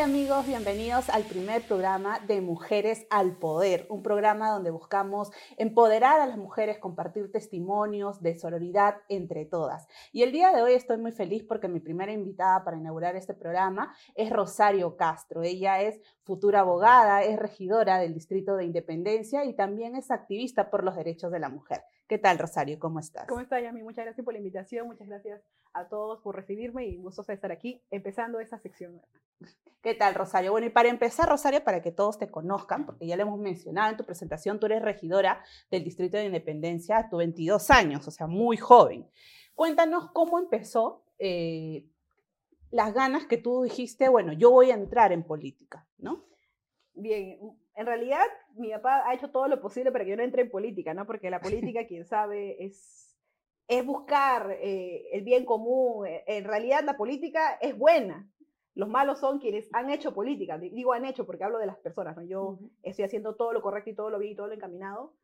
¿Qué tal amigos? Bienvenidos al primer programa de Mujeres al Poder, un programa donde buscamos empoderar a las mujeres, compartir testimonios de sororidad entre todas. Y el día de hoy estoy muy feliz porque mi primera invitada para inaugurar este programa es Rosario Castro. Ella es futura abogada, es regidora del Distrito de Independencia y también es activista por los derechos de la mujer. ¿Qué tal, Rosario? ¿Cómo estás? ¿Cómo estás, Yami? Muchas gracias por la invitación, muchas gracias a todos por recibirme y gustosa de estar aquí empezando esta sección. ¿Qué tal, Rosario? Bueno, y para empezar, Rosario, para que todos te conozcan, porque ya lo hemos mencionado en tu presentación, tú eres regidora del Distrito de Independencia a tus 22 años, o sea, muy joven. Cuéntanos cómo empezó eh, las ganas que tú dijiste, bueno, yo voy a entrar en política, ¿no? Bien, en realidad mi papá ha hecho todo lo posible para que yo no entre en política, ¿no? Porque la política, quien sabe, es, es buscar eh, el bien común. Eh, en realidad la política es buena. Los malos son quienes han hecho política. Digo han hecho porque hablo de las personas, ¿no? Yo estoy haciendo todo lo correcto y todo lo bien y todo lo encaminado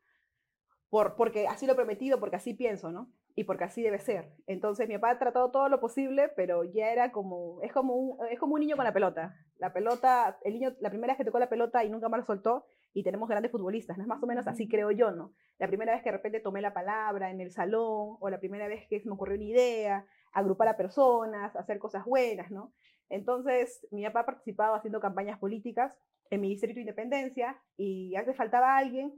por, porque así lo he prometido, porque así pienso, ¿no? Y porque así debe ser. Entonces mi papá ha tratado todo lo posible, pero ya era como, es como un, es como un niño con la pelota. La pelota, el niño, la primera vez que tocó la pelota y nunca más lo soltó, y tenemos grandes futbolistas, ¿no? Es más o menos así creo yo, ¿no? La primera vez que de repente tomé la palabra en el salón, o la primera vez que se me ocurrió una idea, agrupar a personas, hacer cosas buenas, ¿no? Entonces, mi papá ha participado haciendo campañas políticas en mi distrito de independencia, y a veces faltaba alguien,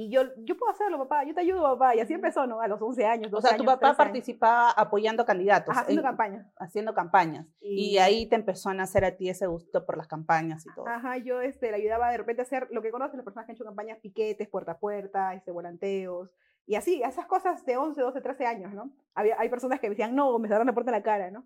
y yo, yo puedo hacerlo, papá, yo te ayudo, papá. Y así empezó, ¿no? A los 11 años. o sea, tu papá participaba apoyando candidatos. haciendo campañas. Haciendo campañas. Y, ahí te empezó a nacer a ti ese gusto por las campañas y todo. Ajá, yo este, le ayudaba de repente a hacer lo que conocen las personas que han hecho campañas, piquetes, puerta a puerta, este, volanteos. Y así, esas cosas de 11, 12, 13 años, ¿no? Había, hay personas que me decían, no, me cerraron la puerta en la cara, ¿no?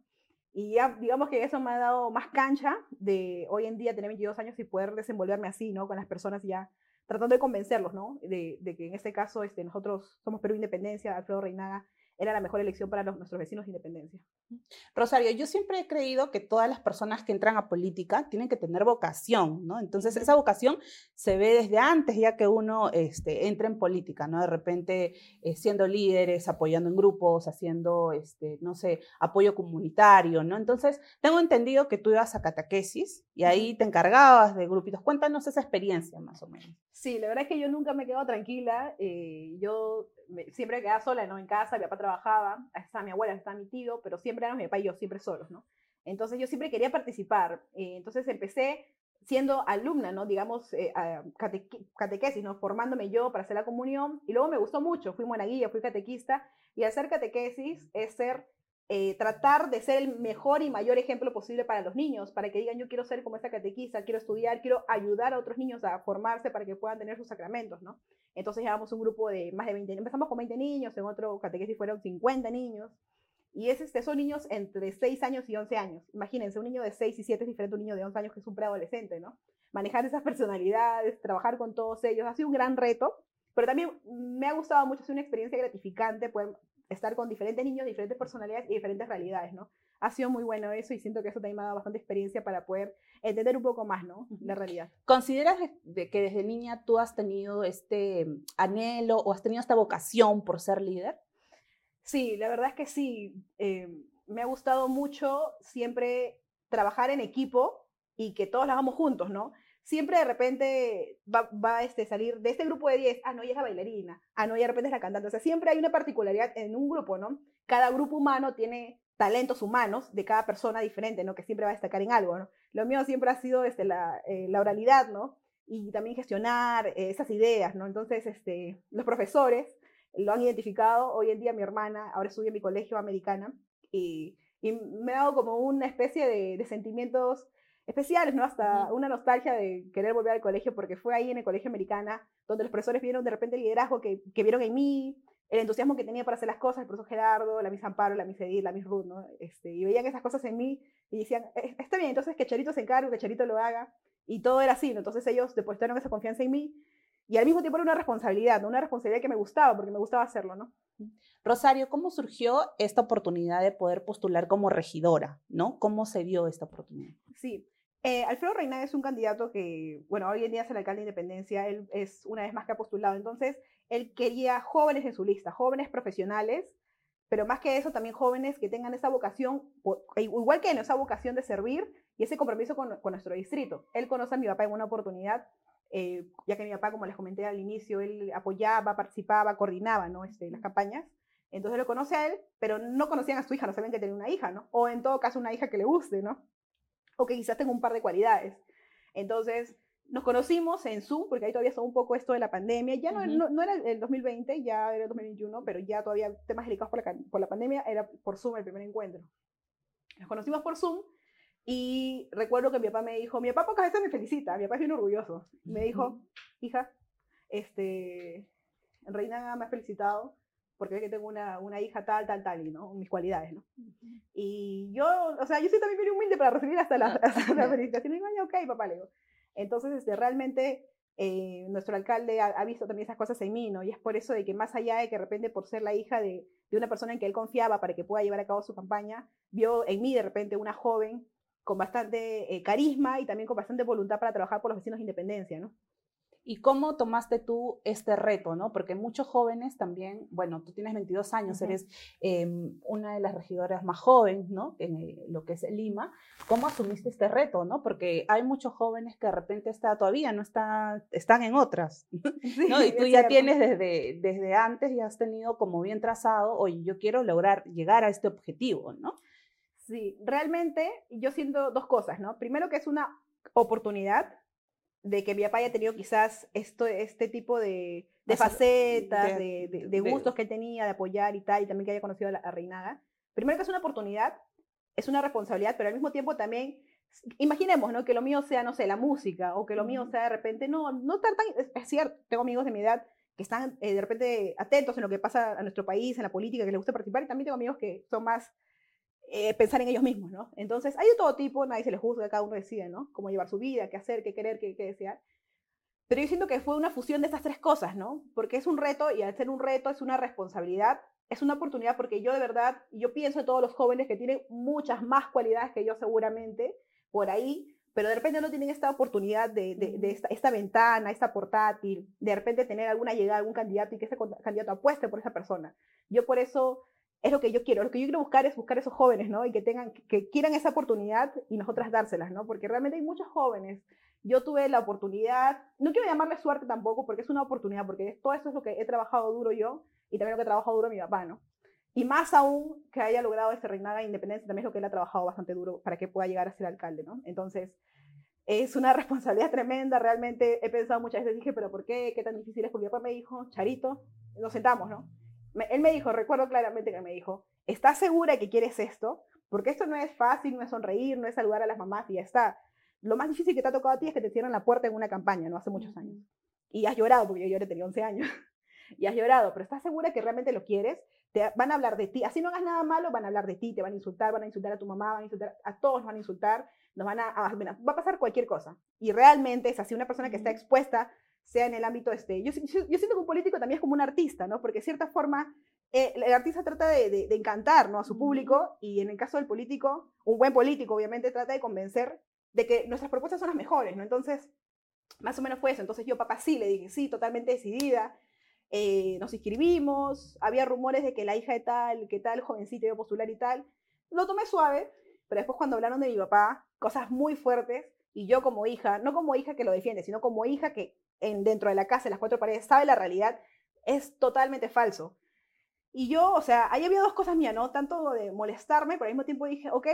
Y ya, digamos que eso me ha dado más cancha de hoy en día tener 22 años y poder desenvolverme así, ¿no? Con las personas ya tratando de convencerlos, ¿no? De, que en este caso este, nosotros somos Perú Independencia, Alfredo Reinaga era la mejor elección para nuestros vecinos de Independencia. Rosario, yo siempre he creído que todas las personas que entran a política tienen que tener vocación, ¿no? Entonces, esa vocación se ve desde antes ya que uno este, entra en política, ¿no? De repente eh, siendo líderes, apoyando en grupos, haciendo, este, no sé, apoyo comunitario, ¿no? Entonces, tengo entendido que tú ibas a catequesis y ahí te encargabas de grupitos. Cuéntanos esa experiencia, más o menos. Sí, la verdad es que yo nunca me quedo tranquila. Eh, yo siempre me quedaba sola, ¿no? En casa, mi papá trabajaba, estaba mi abuela, estaba mi tío, pero siempre éramos mi papá y yo, siempre solos, ¿no? Entonces yo siempre quería participar. Eh, entonces empecé siendo alumna, ¿no? Digamos, eh, catequesis, ¿no? Formándome yo para hacer la comunión. Y luego me gustó mucho, fui monaguilla, fui catequista. Y hacer catequesis es ser eh, tratar de ser el mejor y mayor ejemplo posible para los niños, para que digan yo quiero ser como esta catequista, quiero estudiar, quiero ayudar a otros niños a formarse para que puedan tener sus sacramentos, ¿no? Entonces llevamos un grupo de más de 20, empezamos con 20 niños, en otro catequesis fueron 50 niños, y es este, son niños entre 6 años y 11 años. Imagínense, un niño de 6 y 7 es diferente a un niño de 11 años que es un preadolescente, ¿no? Manejar esas personalidades, trabajar con todos ellos, ha sido un gran reto, pero también me ha gustado mucho, es una experiencia gratificante poder estar con diferentes niños, diferentes personalidades y diferentes realidades, ¿no? Ha sido muy bueno eso y siento que eso también me ha dado bastante experiencia para poder entender un poco más, ¿no? La realidad. ¿Consideras de que desde niña tú has tenido este anhelo o has tenido esta vocación por ser líder? Sí, la verdad es que sí. Eh, me ha gustado mucho siempre trabajar en equipo y que todos lo hagamos juntos, ¿no? Siempre de repente va, a este, salir de este grupo de 10, ah, no, ella es la bailarina, ah, no, ella de repente es la cantante. O sea, siempre hay una particularidad en un grupo, ¿no? Cada grupo humano tiene talentos humanos de cada persona diferente, ¿no? Que siempre va a destacar en algo, ¿no? Lo mío siempre ha sido este, la, eh, la oralidad, ¿no? Y también gestionar eh, esas ideas, ¿no? Entonces, este, los profesores lo han identificado. Hoy en día mi hermana ahora estudia en mi colegio americana y, y me ha dado como una especie de sentimientos especiales, ¿no? Hasta una nostalgia de querer volver al colegio, porque fue ahí en el colegio americana donde los profesores vieron de repente el liderazgo que, que vieron en mí, el entusiasmo que tenía para hacer las cosas, el profesor Gerardo, la Miss Amparo, la Miss Edith, la Miss Ruth, ¿no? Este, y veían esas cosas en mí y decían, e-, está bien, entonces que Charito se encargue, que Charito lo haga, y todo era así, ¿no? Entonces ellos depositaron esa confianza en mí, y al mismo tiempo era una responsabilidad, ¿no? Una responsabilidad que me gustaba, porque me gustaba hacerlo, ¿no? Rosario, ¿cómo surgió esta oportunidad de poder postular como regidora, ¿no? ¿Cómo se dio esta oportunidad? Sí, eh, Alfredo Reina es un candidato que, bueno, hoy en día es el alcalde de Independencia, él es una vez más que ha postulado, entonces él quería jóvenes en su lista, jóvenes profesionales, pero más que eso, también jóvenes que tengan esa vocación, e igual que en esa vocación de servir y ese compromiso con, nuestro distrito. Él conoce a mi papá en una oportunidad, eh, ya que mi papá, como les comenté al inicio, él apoyaba, participaba, coordinaba ¿no? este, las campañas. Entonces lo conoce a él, pero no conocían a su hija, no sabían que tenía una hija, ¿no? O en todo caso una hija que le guste, ¿no? O que quizás tenga un par de cualidades. Entonces, nos conocimos en Zoom, porque ahí todavía estaba un poco esto de la pandemia. Ya no, no, era el 2020, ya era el 2021, pero ya todavía temas delicados por la, por la pandemia, era por Zoom el primer encuentro. Nos conocimos por Zoom y recuerdo que mi papá me dijo, mi papá pocas veces me felicita, mi papá es bien orgulloso. Me dijo, hija, este, Reina me ha felicitado porque ve que tengo una, una, hija tal, tal, tal, y ¿no? Mis cualidades, ¿no? Y yo, o sea, yo soy también muy humilde para recibir hasta la, hasta la felicitación. Y digo, ok, papá, le digo, entonces, este, realmente eh, nuestro alcalde ha, visto también esas cosas en mí, ¿no? Y es por eso de que más allá de que de repente por ser la hija de, de, una persona en que él confiaba para que pueda llevar a cabo su campaña, vio en mí de repente una joven con bastante eh, carisma y también con bastante voluntad para trabajar por los vecinos de Independencia, ¿no? ¿Y cómo tomaste tú este reto, no? Porque muchos jóvenes también, bueno, tú tienes 22 años, eres em, una de las regidoras más jóvenes, ¿no? En eh, lo que es Lima. ¿Cómo asumiste este reto, no? Porque hay muchos jóvenes que de repente está, todavía no está, están en otras, ¿no? Y tú ya tienes desde, desde antes, y has tenido como bien trazado, oye, yo quiero lograr llegar a este objetivo, ¿no? Sí, realmente yo siento dos cosas, ¿no? Primero que es una oportunidad de que mi papá haya tenido quizás esto, este tipo de, de facetas, de, de, gustos que él tenía, de apoyar y tal, y también que haya conocido a, la, Reinaga. Primero que es una oportunidad, es una responsabilidad, pero al mismo tiempo también, imaginemos, ¿no? Que lo mío sea, no sé, la música, o que lo mío sea de repente, no, no tan, es, cierto, tengo amigos de mi edad que están eh, de repente atentos en lo que pasa a nuestro país, en la política, que les gusta participar, y también tengo amigos que son más eh, pensar en ellos mismos, ¿no? Entonces, hay de todo tipo, nadie se les juzga, cada uno decide, ¿no? Cómo llevar su vida, qué hacer, qué querer, qué, desear. Pero yo siento que fue una fusión de estas tres cosas, ¿no? Porque es un reto y al ser un reto es una responsabilidad, es una oportunidad porque yo de verdad, yo pienso en todos los jóvenes que tienen muchas más cualidades que yo seguramente por ahí, pero de repente no tienen esta oportunidad de, de, esta, esta, ventana, esta portátil, de repente tener alguna llegada, algún candidato y que ese candidato apueste por esa persona. Yo por eso es lo que yo quiero. Lo que yo quiero buscar es buscar esos jóvenes, ¿no? Y que tengan, que quieran esa oportunidad y nosotras dárselas, ¿no? Porque realmente hay muchos jóvenes. Yo tuve la oportunidad, no quiero llamarle suerte tampoco, porque es una oportunidad, porque todo eso es lo que he trabajado duro yo y también lo que he trabajado duro mi papá, ¿no? Y más aún que haya logrado este reinado de independencia, también es lo que él ha trabajado bastante duro para que pueda llegar a ser alcalde, ¿no? Entonces, es una responsabilidad tremenda, realmente he pensado muchas veces, dije, pero ¿por qué? ¿Qué tan difícil es? Porque mi papá me dijo, Charito, nos sentamos, ¿no? Él me dijo, recuerdo claramente que me dijo, ¿estás segura que quieres esto? Porque esto no es fácil, no es sonreír, no es saludar a las mamás y ya está. Lo más difícil que te ha tocado a ti es que te cierran la puerta en una campaña, ¿no? Hace muchos años. Y has llorado, porque yo lloré, tenía 11 años. y has llorado, pero ¿estás segura que realmente lo quieres? Te van a hablar de ti. Así no hagas nada malo, van a hablar de ti, te van a insultar, van a insultar a tu mamá, van a insultar a todos, van a insultar, nos van a, va a pasar cualquier cosa. Y realmente es así, una persona que está expuesta sea en el ámbito este. Yo, yo, siento que un político también es como un artista, ¿no? Porque de cierta forma eh, el artista trata de, de, encantar ¿no? a su público y en el caso del político, un buen político obviamente trata de convencer de que nuestras propuestas son las mejores, ¿no? Entonces, más o menos fue eso. Entonces yo, papá, sí, le dije, sí, totalmente decidida. Eh, nos inscribimos, había rumores de que la hija de tal, que tal jovencita iba a postular y tal. Lo tomé suave, pero después cuando hablaron de mi papá, cosas muy fuertes, y yo como hija, no como hija que lo defiende, sino como hija que en, dentro de la casa, en las cuatro paredes, sabe la realidad, es totalmente falso. Y yo, o sea, ahí había dos cosas mías, ¿no? Tanto de molestarme, pero al mismo tiempo dije, ok,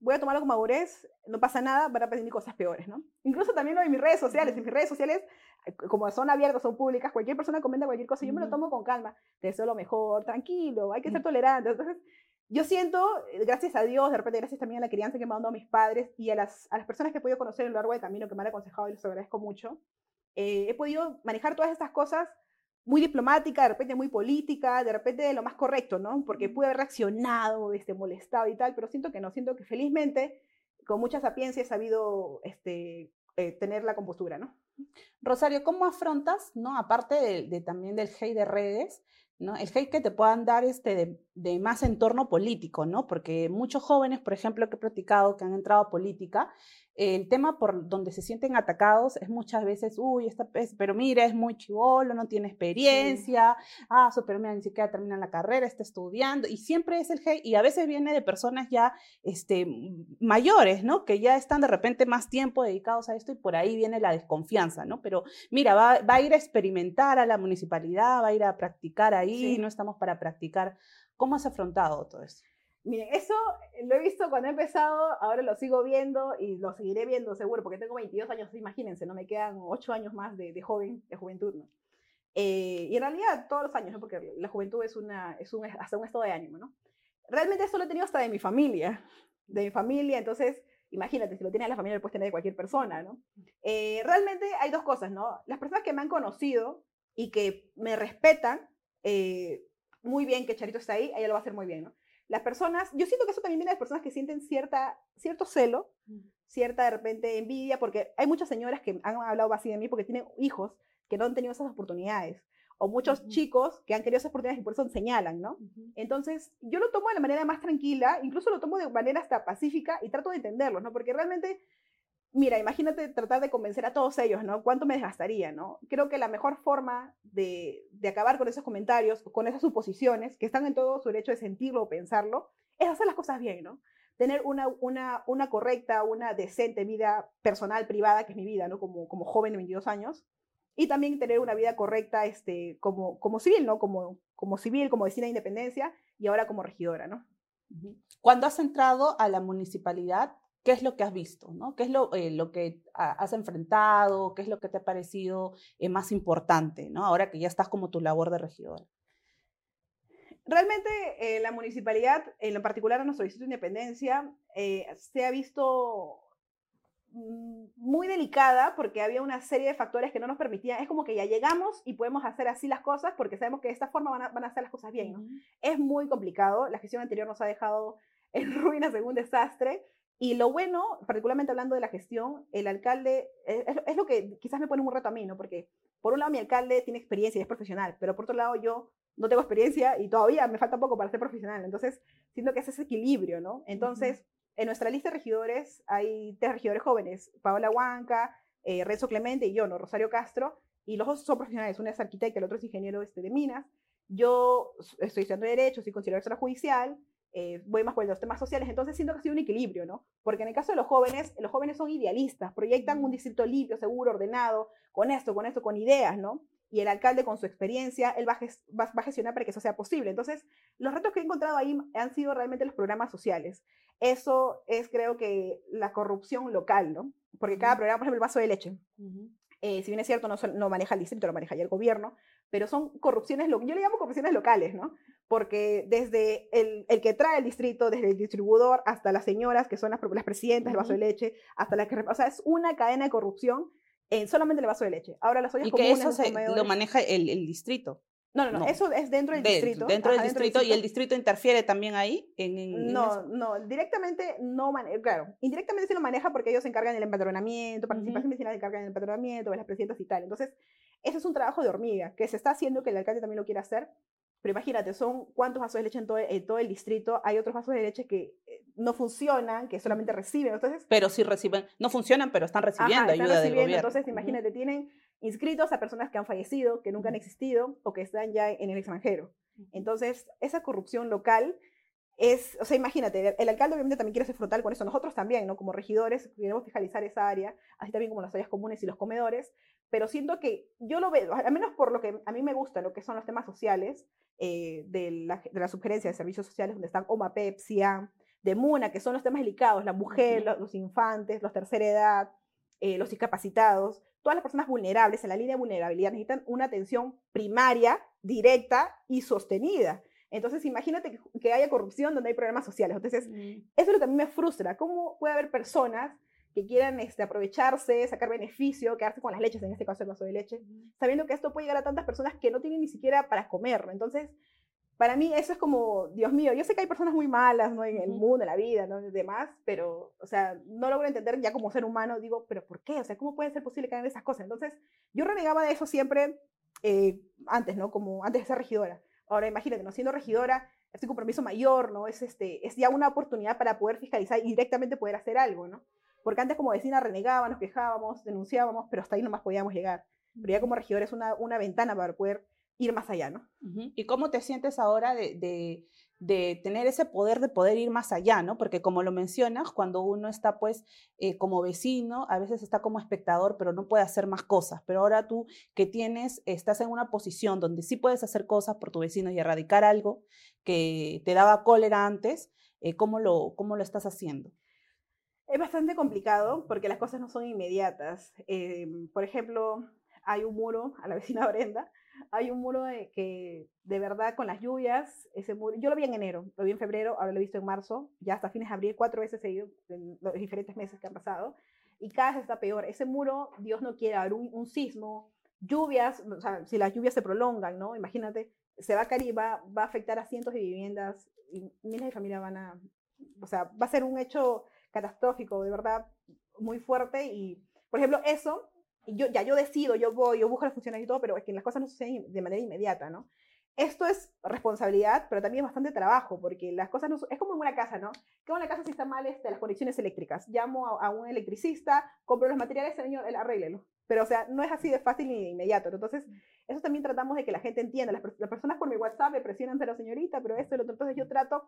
voy a tomarlo con madurez, no pasa nada, van a pedir cosas peores, ¿no? Incluso también lo de mis redes sociales, en mis redes sociales, eh, como son abiertas, son públicas, cualquier persona comenta cualquier cosa, yo me lo tomo con calma, te deseo lo mejor, tranquilo, hay que ser tolerante. Entonces, yo siento, eh, gracias a Dios, de repente gracias también a la crianza que me han dado mis padres y a las, a las personas que he podido conocer a lo largo del camino, que me han aconsejado y les agradezco mucho, eh, he podido manejar todas estas cosas muy diplomática, de repente muy política, de repente de lo más correcto, ¿no? Porque pude haber reaccionado, este, molestado y tal, pero siento que no, siento que felizmente, con mucha sapiencia, he sabido este, eh, tener la compostura, ¿no? Rosario, ¿cómo afrontas, ¿no? Aparte de, también del hate de redes, ¿no? El hate que te puedan dar este de, de, más entorno político, ¿no? Porque muchos jóvenes, por ejemplo, que he platicado, que han entrado a política, el tema por donde se sienten atacados es muchas veces, uy, esta, pero mira, es muy chivolo, no tiene experiencia, ah, pero mira, ni siquiera termina la carrera, está estudiando, y siempre es el hate, y a veces viene de personas ya este, mayores, ¿no? Que ya están de repente más tiempo dedicados a esto y por ahí viene la desconfianza, ¿no? Pero mira, va, a ir a experimentar a la municipalidad, va a ir a practicar ahí, no estamos para practicar. ¿Cómo has afrontado todo eso? Miren, eso lo he visto cuando he empezado, ahora lo sigo viendo y lo seguiré viendo seguro, porque tengo 22 años, imagínense, no me quedan 8 años más de, joven, de juventud, ¿no? Eh, y en realidad todos los años, ¿no? porque la juventud es, una, es un, hasta un estado de ánimo, ¿no? Realmente eso lo he tenido hasta de mi familia, de mi familia, entonces imagínate, si lo tiene la familia, lo puedes tener de cualquier persona, ¿no? Eh, realmente hay dos cosas, ¿no? Las personas que me han conocido y que me respetan, eh, muy bien que Charito está ahí, ella lo va a hacer muy bien, ¿no? Las personas, yo siento que eso también viene de personas que sienten cierta, cierto celo, mm. cierta de repente envidia, porque hay muchas señoras que han hablado así de mí porque tienen hijos que no han tenido esas oportunidades, o muchos chicos que han querido esas oportunidades y por eso señalan, ¿no? Entonces, yo lo tomo de la manera más tranquila, incluso lo tomo de manera hasta pacífica y trato de entenderlos, ¿no? Porque realmente mira, imagínate tratar de convencer a todos ellos, ¿no? ¿Cuánto me desgastaría, ¿no? Creo que la mejor forma de, acabar con esos comentarios, con esas suposiciones, que están en todo su derecho de sentirlo o pensarlo, es hacer las cosas bien, ¿no? Tener una, una, una correcta, una decente vida personal, privada, que es mi vida, ¿no? Como, como joven de 22 años. Y también tener una vida correcta este, como, como civil, ¿no? Como, como civil, como vecina de independencia y ahora como regidora, ¿no? Cuando has entrado a la municipalidad, qué es lo que has visto, ¿no? ¿Qué es lo, eh, lo que has enfrentado? ¿Qué es lo que te ha parecido eh, más importante, ¿no? Ahora que ya estás como tu labor de regidora. Realmente eh, la municipalidad, en lo particular en nuestro distrito de Independencia, se ha visto mm, muy delicada porque había una serie de factores que no nos permitían, es como que ya llegamos y podemos hacer así las cosas porque sabemos que de esta forma van a, van a hacer las cosas bien, ¿no? Es muy complicado, la gestión anterior nos ha dejado en ruinas en un desastre, y lo bueno, particularmente hablando de la gestión, el alcalde, eh, es, lo que quizás me pone un reto a mí, ¿no? Porque por un lado mi alcalde tiene experiencia y es profesional, pero por otro lado yo no tengo experiencia y todavía me falta poco para ser profesional. Entonces, siento que es ese equilibrio, ¿no? Entonces, en nuestra lista de regidores hay tres regidores jóvenes, Paola Huanca, eh, Renzo Clemente y yo, ¿no? Rosario Castro, y los dos son profesionales, uno es arquitecto y el otro es ingeniero este, de minas. Yo estoy estudiando Derecho, soy conciliadora judicial, eh, voy más por los temas sociales, entonces siento que ha sido un equilibrio, ¿no? Porque en el caso de los jóvenes, los jóvenes son idealistas, proyectan un distrito limpio, seguro, ordenado, con esto, con esto, con ideas, ¿no? Y el alcalde con su experiencia, él va a, va a gestionar para que eso sea posible. Entonces, los retos que he encontrado ahí han sido realmente los programas sociales. Eso es, creo que, la corrupción local, ¿no? Porque cada programa, por ejemplo, el vaso de leche, eh, si bien es cierto, no, no, maneja el distrito, lo maneja ya el gobierno, pero son corrupciones, yo le llamo corrupciones locales, ¿no? Porque desde el, el, que trae el distrito, desde el distribuidor hasta las señoras, que son las, las presidentas del vaso de leche, hasta las que... O sea, es una cadena de corrupción en solamente el vaso de leche. Ahora las ollas y que eso lo maneja el, el distrito. No, no, no, eso es dentro del distrito. Dentro, del, distrito, y el distrito interfiere también ahí. En, no, no, directamente no maneja, claro, indirectamente se lo maneja porque ellos se encargan del empadronamiento, participación vecinal se encargan del empadronamiento, de las presidentas y tal. Entonces, ese es un trabajo de hormiga que se está haciendo, que el alcalde también lo quiere hacer, pero imagínate, son cuántos vasos de leche en todo, todo el distrito. Hay otros vasos de leche que eh, no funcionan, que solamente reciben. Entonces, pero sí reciben, no funcionan, pero están recibiendo ayuda del gobierno. Entonces, imagínate, tienen inscritos a personas que han fallecido, que nunca han existido o que están ya en el extranjero. Entonces, esa corrupción local es, o sea, imagínate, el, alcalde obviamente también quiere ser frontal con eso, nosotros también, ¿no? Como regidores queremos fiscalizar esa área, así también como las áreas comunes y los comedores, pero siento que yo lo veo, al menos por lo que a mí me gusta, lo que son los temas sociales, eh, de, la, de la sugerencia de servicios sociales, donde están OMA, Pepsia, de MUNA, que son los temas delicados, la mujer, los, infantes, los tercera edad, eh, los discapacitados, todas las personas vulnerables en la línea de vulnerabilidad necesitan una atención primaria, directa y sostenida. Entonces, imagínate que, haya corrupción donde hay problemas sociales. Entonces, eso es lo que a mí me frustra. ¿Cómo puede haber personas que quieran este, aprovecharse, sacar beneficio, quedarse con las leches, en este caso el vaso de leche, sabiendo que esto puede llegar a tantas personas que no tienen ni siquiera para comer. Entonces, para mí eso es como, Dios mío, yo sé que hay personas muy malas ¿no? en el mundo, en la vida, ¿no? demás, pero, o sea, no logro entender ya como ser humano, digo, pero ¿por qué? O sea, ¿cómo puede ser posible que hagan esas cosas? Entonces, yo renegaba de eso siempre eh, antes, ¿no? Como antes de ser regidora. Ahora, imagínate, ¿no? Siendo regidora, es un compromiso mayor, ¿no? Es, este, es ya una oportunidad para poder fiscalizar y directamente poder hacer algo, ¿no? Porque antes como vecina renegábamos, nos quejábamos, denunciábamos, pero hasta ahí nomás podíamos llegar. Pero ya como regidor es una, una ventana para poder ir más allá, ¿no? ¿Y cómo te sientes ahora de, de, de, tener ese poder de poder ir más allá, ¿no? Porque como lo mencionas, cuando uno está pues eh, como vecino, a veces está como espectador, pero no puede hacer más cosas. Pero ahora tú que tienes, estás en una posición donde sí puedes hacer cosas por tu vecino y erradicar algo que te daba cólera antes, eh, ¿cómo, lo, ¿cómo lo estás haciendo? Es bastante complicado porque las cosas no son inmediatas. Eh, por ejemplo, hay un muro a la vecina Brenda hay un muro que de verdad con las lluvias, ese muro, yo lo vi en enero, lo vi en febrero, ahora lo he visto en marzo, ya hasta fines de abril, cuatro veces seguido en los diferentes meses que han pasado, y cada vez está peor. Ese muro, Dios no quiere, haber un, un sismo, lluvias, o sea, si las lluvias se prolongan, ¿no? Imagínate, se va a caer y va, va a afectar a cientos de viviendas y miles de familias van a, o sea, va a ser un hecho catastrófico, de verdad, muy fuerte y, por ejemplo, eso yo, ya yo decido, yo voy, yo busco las funciones y todo, pero es que las cosas no suceden de manera inmediata, ¿no? Esto es responsabilidad, pero también es bastante trabajo, porque las cosas no es como en una casa, ¿no? Que en una casa si está mal este, las conexiones eléctricas. Llamo a, un electricista, compro los materiales, señor, él arréglelo. Pero, o sea, no es así de fácil ni de inmediato. Entonces, eso también tratamos de que la gente entienda. Las, las personas por mi WhatsApp me presionan la señorita, pero esto y lo otro. Entonces, yo trato.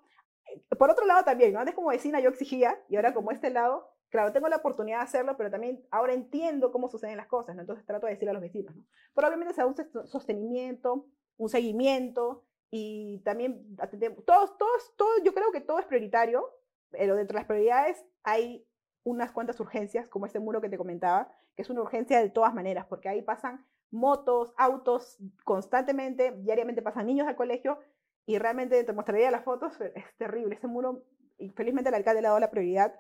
Por otro lado, también, ¿no? Antes como vecina yo exigía, y ahora como este lado, Claro, tengo la oportunidad de hacerlo, pero también ahora entiendo cómo suceden las cosas, ¿no? Entonces trato de decirle a los vecinos, ¿no? Pero obviamente se da un sostenimiento, un seguimiento y también todos, todos, todo, yo creo que todo es prioritario, pero dentro de las prioridades hay unas cuantas urgencias, como este muro que te comentaba, que es una urgencia de todas maneras, porque ahí pasan motos, autos constantemente, diariamente pasan niños al colegio y realmente te mostraría las fotos, es terrible, ese muro, y felizmente el alcalde le ha dado la prioridad,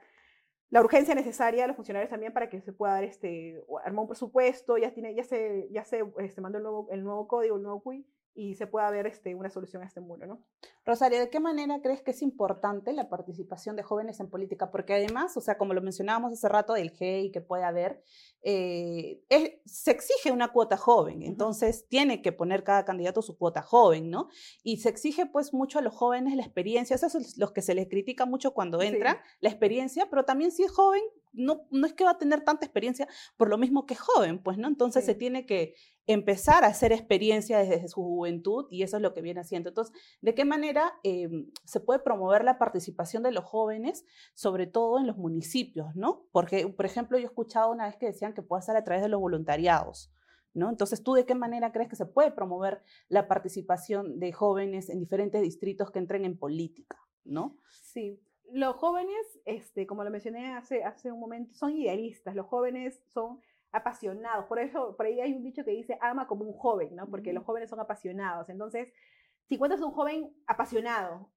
la urgencia necesaria a los funcionarios también para que se pueda dar este, armar un presupuesto, ya, tiene, ya se, ya se este, mandó el nuevo, el nuevo código, el nuevo CUI, y se pueda ver este, una solución a este muro, ¿no? Rosario, ¿de qué manera crees que es importante la participación de jóvenes en política? Porque además, o sea, como lo mencionábamos hace rato del GEI que puede haber, eh, se exige una cuota joven, entonces tiene que poner cada candidato su cuota joven, ¿no? Y se exige pues mucho a los jóvenes la experiencia, eso es los que se les critica mucho cuando entran, la experiencia, pero también si es joven, no, no es que va a tener tanta experiencia por lo mismo que joven, pues, ¿no? Entonces se tiene que empezar a hacer experiencia desde su juventud y eso es lo que viene haciendo. Entonces, ¿de qué manera em, se puede promover la participación de los jóvenes, sobre todo en los municipios, ¿no? Porque, por ejemplo, yo he escuchado una vez que decían que puede ser a través de los voluntariados. ¿No? Entonces, ¿tú de qué manera crees que se puede promover la participación de jóvenes en diferentes distritos que entren en política? ¿no? Sí, los jóvenes, este, como lo mencioné hace, hace un momento, son idealistas, los jóvenes son apasionados, por eso, por ahí hay un dicho que dice, ama como un joven, ¿no? Porque los jóvenes son apasionados, entonces, si cuentas un joven apasionado,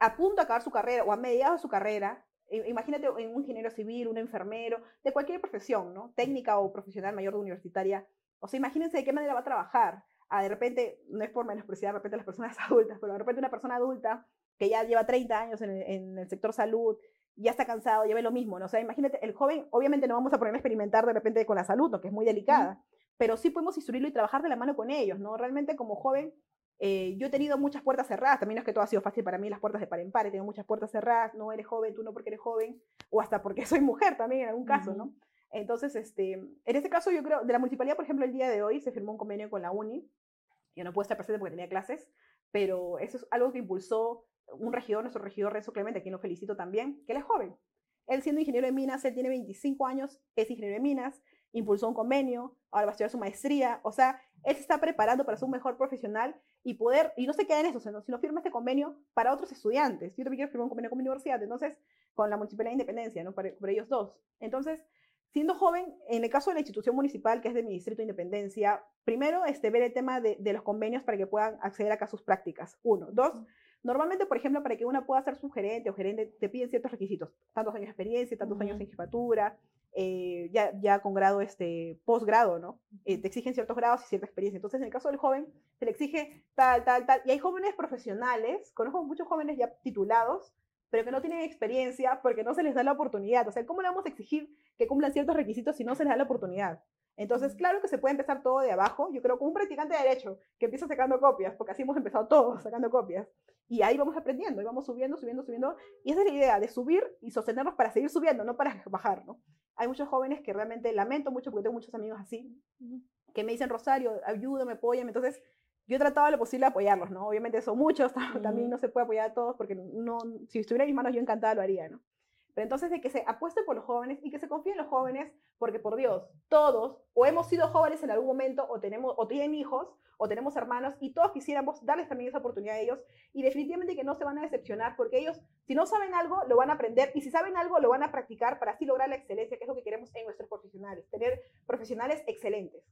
a punto de acabar su carrera o a mediados de su carrera, imagínate en un ingeniero civil, un enfermero, de cualquier profesión, ¿no? Técnica o profesional mayor de universitaria, o sea, imagínense de qué manera va a trabajar. Ah, de repente, no es por menospreciar de repente a las personas adultas, pero de repente una persona adulta que ya lleva 30 años en el, sector salud, ya está cansado, ya ve lo mismo, ¿no? O sea, imagínate, el joven, obviamente no vamos a poner a experimentar de repente con la salud, ¿no? Que es muy delicada, pero sí podemos instruirlo y trabajar de la mano con ellos, ¿no? Realmente como joven, eh, yo he tenido muchas puertas cerradas, también no es que todo ha sido fácil para mí, las puertas de par en par, he tenido muchas puertas cerradas, no eres joven, tú no porque eres joven, o hasta porque soy mujer también en algún caso, ¿no? Entonces, este, en este caso yo creo, de la municipalidad, por ejemplo, el día de hoy se firmó un convenio con la UNI, yo no puedo estar presente porque tenía clases, pero eso es algo que impulsó un regidor, nuestro regidor Renzo Clemente, a quien lo felicito también, que él es joven. Él siendo ingeniero de minas, él tiene 25 años, es ingeniero de minas, impulsó un convenio, ahora va a estudiar su maestría, o sea, él se está preparando para ser un mejor profesional y poder, y no se queda en eso, sino, firma este convenio para otros estudiantes. Yo también quiero firmar un convenio con mi universidad, entonces, con la Municipalidad de Independencia, ¿no? Para, ellos dos. Entonces, siendo joven, en el caso de la institución municipal, que es de mi distrito de Independencia, primero, este, ver el tema de, de los convenios para que puedan acceder acá a sus prácticas. Uno. Dos, Normalmente, por ejemplo, para que una pueda ser sugerente o gerente, te piden ciertos requisitos, tantos años de experiencia, tantos años en jefatura, eh, ya, ya con grado, este, posgrado, ¿no? Eh, te exigen ciertos grados y cierta experiencia. Entonces, en el caso del joven, se le exige tal, tal, tal. Y hay jóvenes profesionales, conozco muchos jóvenes ya titulados, pero que no tienen experiencia porque no se les da la oportunidad. O sea, ¿cómo le vamos a exigir que cumplan ciertos requisitos si no se les da la oportunidad? Entonces, claro que se puede empezar todo de abajo. Yo creo que un practicante de derecho que empieza sacando copias, porque así hemos empezado todos sacando copias, y ahí vamos aprendiendo, y vamos subiendo, subiendo, subiendo. Y esa es la idea, de subir y sostenernos para seguir subiendo, no para bajar, ¿no? hay muchos jóvenes que realmente lamento mucho porque tengo muchos amigos así, que me dicen, Rosario, ayúdame, apóyame. Entonces, yo he tratado lo posible de apoyarlos, ¿no? Obviamente son muchos, también no se puede apoyar a todos porque no, si estuviera en mis manos yo encantada lo haría, ¿no? Pero entonces de que se apueste por los jóvenes y que se confíe en los jóvenes, porque por Dios, todos o hemos sido jóvenes en algún momento o tenemos o tienen hijos o tenemos hermanos y todos quisiéramos darles también esa oportunidad a ellos y definitivamente que no se van a decepcionar porque ellos si no saben algo lo van a aprender y si saben algo lo van a practicar para así lograr la excelencia, que es lo que queremos en nuestros profesionales, tener profesionales excelentes.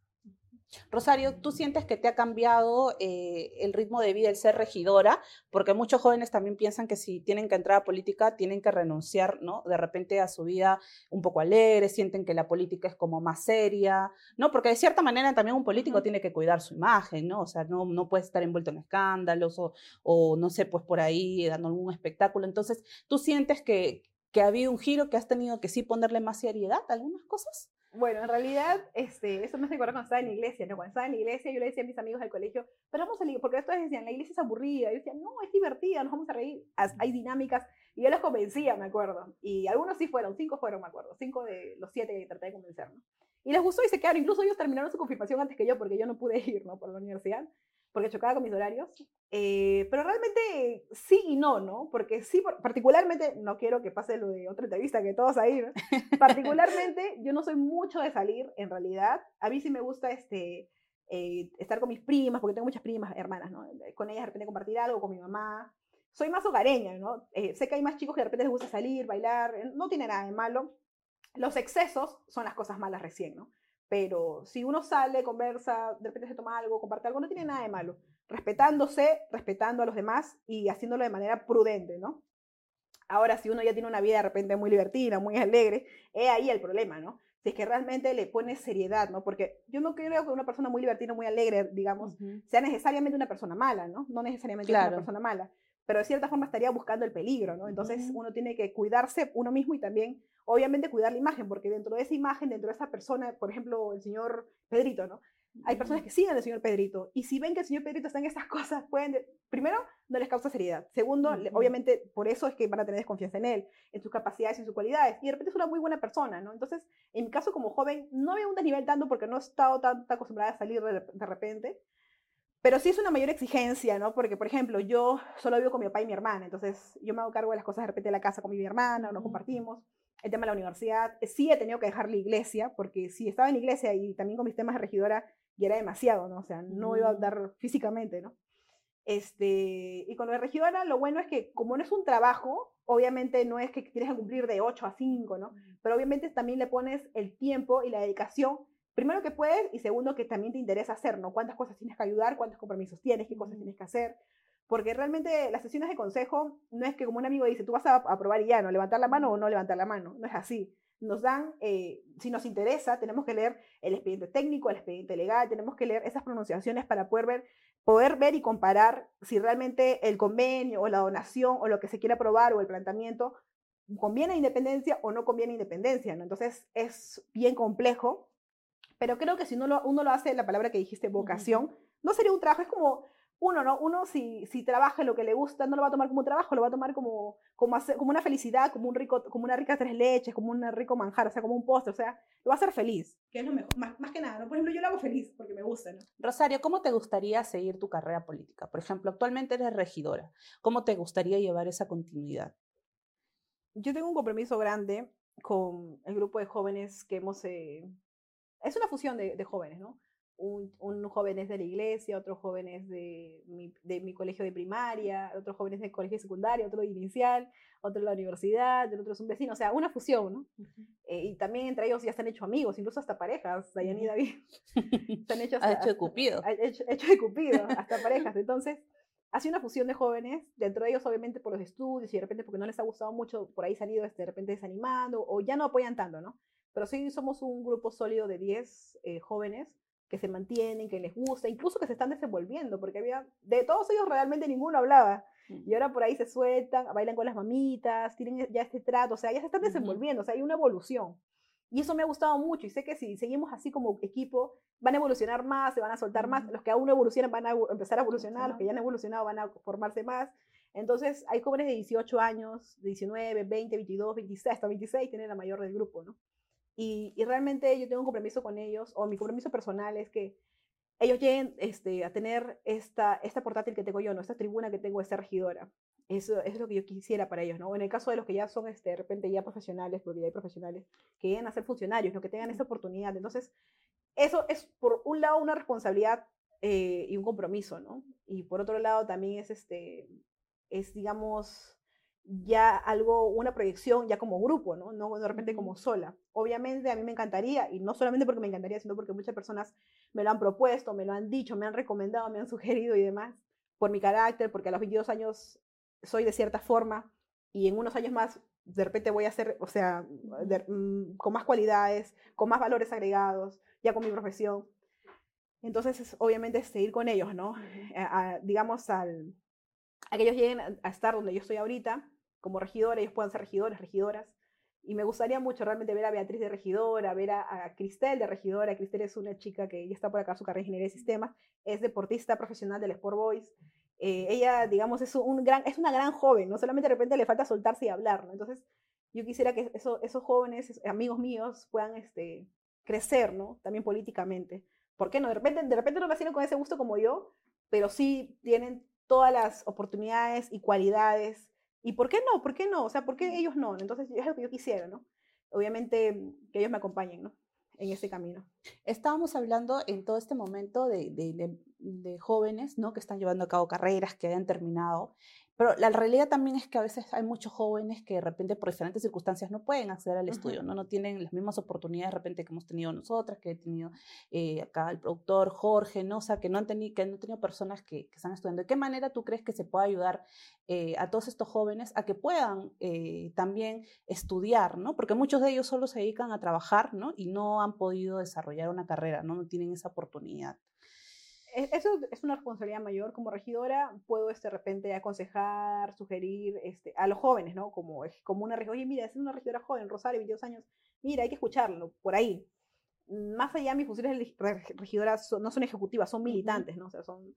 Rosario, ¿tú sientes que te ha cambiado eh, el ritmo de vida el ser regidora? Porque muchos jóvenes también piensan que si tienen que entrar a política, tienen que renunciar, ¿no? De repente a su vida un poco alegre, sienten que la política es como más seria, ¿no? Porque de cierta manera también un político tiene que cuidar su imagen, ¿no? O sea, no, no puede estar envuelto en escándalos o, o, no sé, pues por ahí dando algún espectáculo. Entonces, ¿tú sientes que, que ha habido un giro, que has tenido que sí ponerle más seriedad a algunas cosas? Bueno, en realidad, este, eso me hace acordar cuando estaba en la iglesia, ¿no? Cuando estaba en la iglesia, yo le decía a mis amigos del colegio, pero vamos a salir, porque estos decían, la iglesia es aburrida. Y yo decía, no, es divertida, nos vamos a reír, hay dinámicas. Y yo los convencía, me acuerdo. Y algunos sí fueron, cinco fueron, me acuerdo. Cinco de los siete que traté de convencer, ¿no? Y les gustó y se quedaron. Incluso ellos terminaron su confirmación antes que yo, porque yo no pude ir, ¿no? Por la universidad porque chocaba con mis horarios. Eh, pero realmente sí y no, ¿no? Porque sí, particularmente, no quiero que pase lo de otra entrevista, que todos ahí, ¿no? particularmente yo no soy mucho de salir, en realidad. A mí sí me gusta este, eh, estar con mis primas, porque tengo muchas primas, hermanas, ¿no? Con ellas de repente compartir algo, con mi mamá. Soy más hogareña, ¿no? Eh, sé que hay más chicos que de repente les gusta salir, bailar, no tiene nada de malo. Los excesos son las cosas malas recién, ¿no? Pero si uno sale, conversa, de repente se toma algo, comparte algo, no tiene nada de malo. Respetándose, respetando a los demás y haciéndolo de manera prudente, ¿no? Ahora, si uno ya tiene una vida de repente muy libertina, muy alegre, es ahí el problema, ¿no? Si es que realmente le pone seriedad, ¿no? Porque yo no creo que una persona muy libertina, muy alegre, digamos, sea necesariamente una persona mala, ¿no? No necesariamente una persona mala pero de cierta forma estaría buscando el peligro, ¿no? Entonces uno tiene que cuidarse uno mismo y también, obviamente, cuidar la imagen, porque dentro de esa imagen, dentro de esa persona, por ejemplo, el señor Pedrito, ¿no? Hay personas que siguen al señor Pedrito y si ven que el señor Pedrito está en estas cosas, pueden, primero, no les causa seriedad. Segundo, obviamente, por eso es que van a tener desconfianza en él, en sus capacidades, en sus cualidades. Y de repente es una muy buena persona, ¿no? Entonces, en mi caso como joven, no había un desnivel tanto porque no he estado tan, acostumbrada a salir de repente, pero sí es una mayor exigencia, ¿no? Porque, por ejemplo, yo solo vivo con mi papá y mi hermana, entonces yo me hago cargo de las cosas de repente de la casa con mi hermana, no compartimos. El tema de la universidad, eh, sí he tenido que dejar la iglesia, porque si estaba en la iglesia y también con mis temas de regidora, ya era demasiado, ¿no? O sea, no iba a dar físicamente, ¿no? Este, y con lo de regidora, lo bueno es que como no es un trabajo, obviamente no es que tienes que cumplir de 8 a 5, ¿no? Pero obviamente también le pones el tiempo y la dedicación primero que puedes y segundo que también te interesa hacer, ¿no? Cuántas cosas tienes que ayudar, cuántos compromisos tienes, qué cosas tienes que hacer. Porque realmente las sesiones de consejo no es que como un amigo dice, tú vas a aprobar y ya, ¿no? Levantar la mano o no levantar la mano. No es así. Nos dan, eh, si nos interesa, tenemos que leer el expediente técnico, el expediente legal, tenemos que leer esas pronunciaciones para poder ver, poder ver y comparar si realmente el convenio o la donación o lo que se quiere aprobar o el planteamiento conviene a independencia o no conviene a independencia, ¿no? Entonces es bien complejo pero creo que si uno lo, uno lo hace, la palabra que dijiste, vocación, no sería un trabajo, es como uno, ¿no? Uno si, si trabaja lo que le gusta, no lo va a tomar como un trabajo, lo va a tomar como, como, como una felicidad, como, un rico, como una rica tres leches, como un rico manjar, o sea, como un postre, o sea, lo va a hacer feliz, que es lo mejor, más, más que nada, ¿no? Por ejemplo, yo lo hago feliz porque me gusta, ¿no? Rosario, ¿cómo te gustaría seguir tu carrera política? Por ejemplo, actualmente eres regidora, ¿cómo te gustaría llevar esa continuidad? Yo tengo un compromiso grande con el grupo de jóvenes que hemos eh, es una fusión de, jóvenes, ¿no? Un, un, joven es de la iglesia, otro joven es de mi, de mi colegio de primaria, otro joven es de colegio secundario, otro de inicial, otro de la universidad, el otro es un vecino, o sea, una fusión, ¿no? Eh, y también entre ellos ya se han hecho amigos, incluso hasta parejas, Dayan y David. se han hecho, hasta, hecho de Cupido. Hecho, hecho de Cupido, hasta parejas. Entonces, ha sido una fusión de jóvenes, dentro de ellos obviamente por los estudios y de repente porque no les ha gustado mucho, por ahí salido este, de repente desanimando o ya no apoyan tanto, ¿no? Pero sí somos un grupo sólido de 10 eh, jóvenes que se mantienen, que les gusta, incluso que se están desenvolviendo, porque había, de todos ellos realmente ninguno hablaba. Mm. Y ahora por ahí se sueltan, bailan con las mamitas, tienen ya este trato, o sea, ya se están desenvolviendo, o sea, hay una evolución. Y eso me ha gustado mucho y sé que si seguimos así como equipo, van a evolucionar más, se van a soltar más, los que aún no evolucionan van a empezar a evolucionar, los que ya han evolucionado van a formarse más. Entonces, hay jóvenes de 18 años, 19, 20, 22, 26, hasta 26 tienen la mayor del grupo, ¿no? Y, y, realmente yo tengo un compromiso con ellos, o mi compromiso personal es que ellos lleguen este, a tener esta, esta portátil que tengo yo, ¿no? esta tribuna que tengo, esta regidora. Eso, es lo que yo quisiera para ellos, ¿no? En el caso de los que ya son, este, de repente, ya profesionales, porque ya hay profesionales, que lleguen a ser funcionarios, ¿no? Que tengan esa oportunidad. Entonces, eso es, por un lado, una responsabilidad eh, y un compromiso, ¿no? Y por otro lado, también es, este, es, digamos, ya algo, una proyección ya como grupo, ¿no? No de repente como sola. Obviamente a mí me encantaría, y no solamente porque me encantaría, sino porque muchas personas me lo han propuesto, me lo han dicho, me han recomendado, me han sugerido y demás, por mi carácter, porque a los 22 años soy de cierta forma y en unos años más de repente voy a ser, o sea, mm, con más cualidades, con más valores agregados, ya con mi profesión. Entonces, obviamente, seguir con ellos, ¿no? digamos, al, a que ellos lleguen a, estar donde yo estoy ahorita, como regidora, ellos puedan ser regidores, regidoras. Y me gustaría mucho realmente ver a Beatriz de regidora, ver a, Cristel de regidora. Cristel es una chica que ya está por acá, su carrera de ingeniería de sistemas, es deportista profesional del Sport Boys. Eh, ella, digamos, es, un gran, es una gran joven, no solamente de repente le falta soltarse y hablar, ¿no? Entonces, yo quisiera que eso, esos jóvenes, amigos míos, puedan este, crecer, ¿no? También políticamente. ¿Por qué no? De repente, de repente no con ese gusto como yo, pero sí tienen todas las oportunidades y cualidades. ¿Y por qué no? ¿Por qué no? O sea, ¿por qué ellos no? Entonces, es lo que yo quisiera, ¿no? Obviamente, que ellos me acompañen, ¿no? En ese camino. Estábamos hablando en todo este momento de, de, de jóvenes, ¿no? Que están llevando a cabo carreras, que hayan terminado, pero la realidad también es que a veces hay muchos jóvenes que de repente por diferentes circunstancias no pueden acceder al estudio, ¿no? no tienen las mismas oportunidades de repente que hemos tenido nosotras, que he tenido eh, acá el productor Jorge, ¿no? O sea, que no han, tenido, que no han tenido personas que, que, están estudiando. ¿De qué manera tú crees que se puede ayudar eh, a todos estos jóvenes a que puedan eh, también estudiar, ¿no? Porque muchos de ellos solo se dedican a trabajar, ¿no? Y no han podido desarrollar una carrera, ¿no? No tienen esa oportunidad. E-, eso es una responsabilidad mayor. Como regidora, puedo este, de repente aconsejar, sugerir este, a los jóvenes, ¿no? Como, como una regidora, oye, mira, es una regidora joven, Rosario, 22 años, mira, hay que escucharlo, por ahí. Más allá, mis funciones de regidora no son ejecutivas, son militantes, ¿no? O sea, son,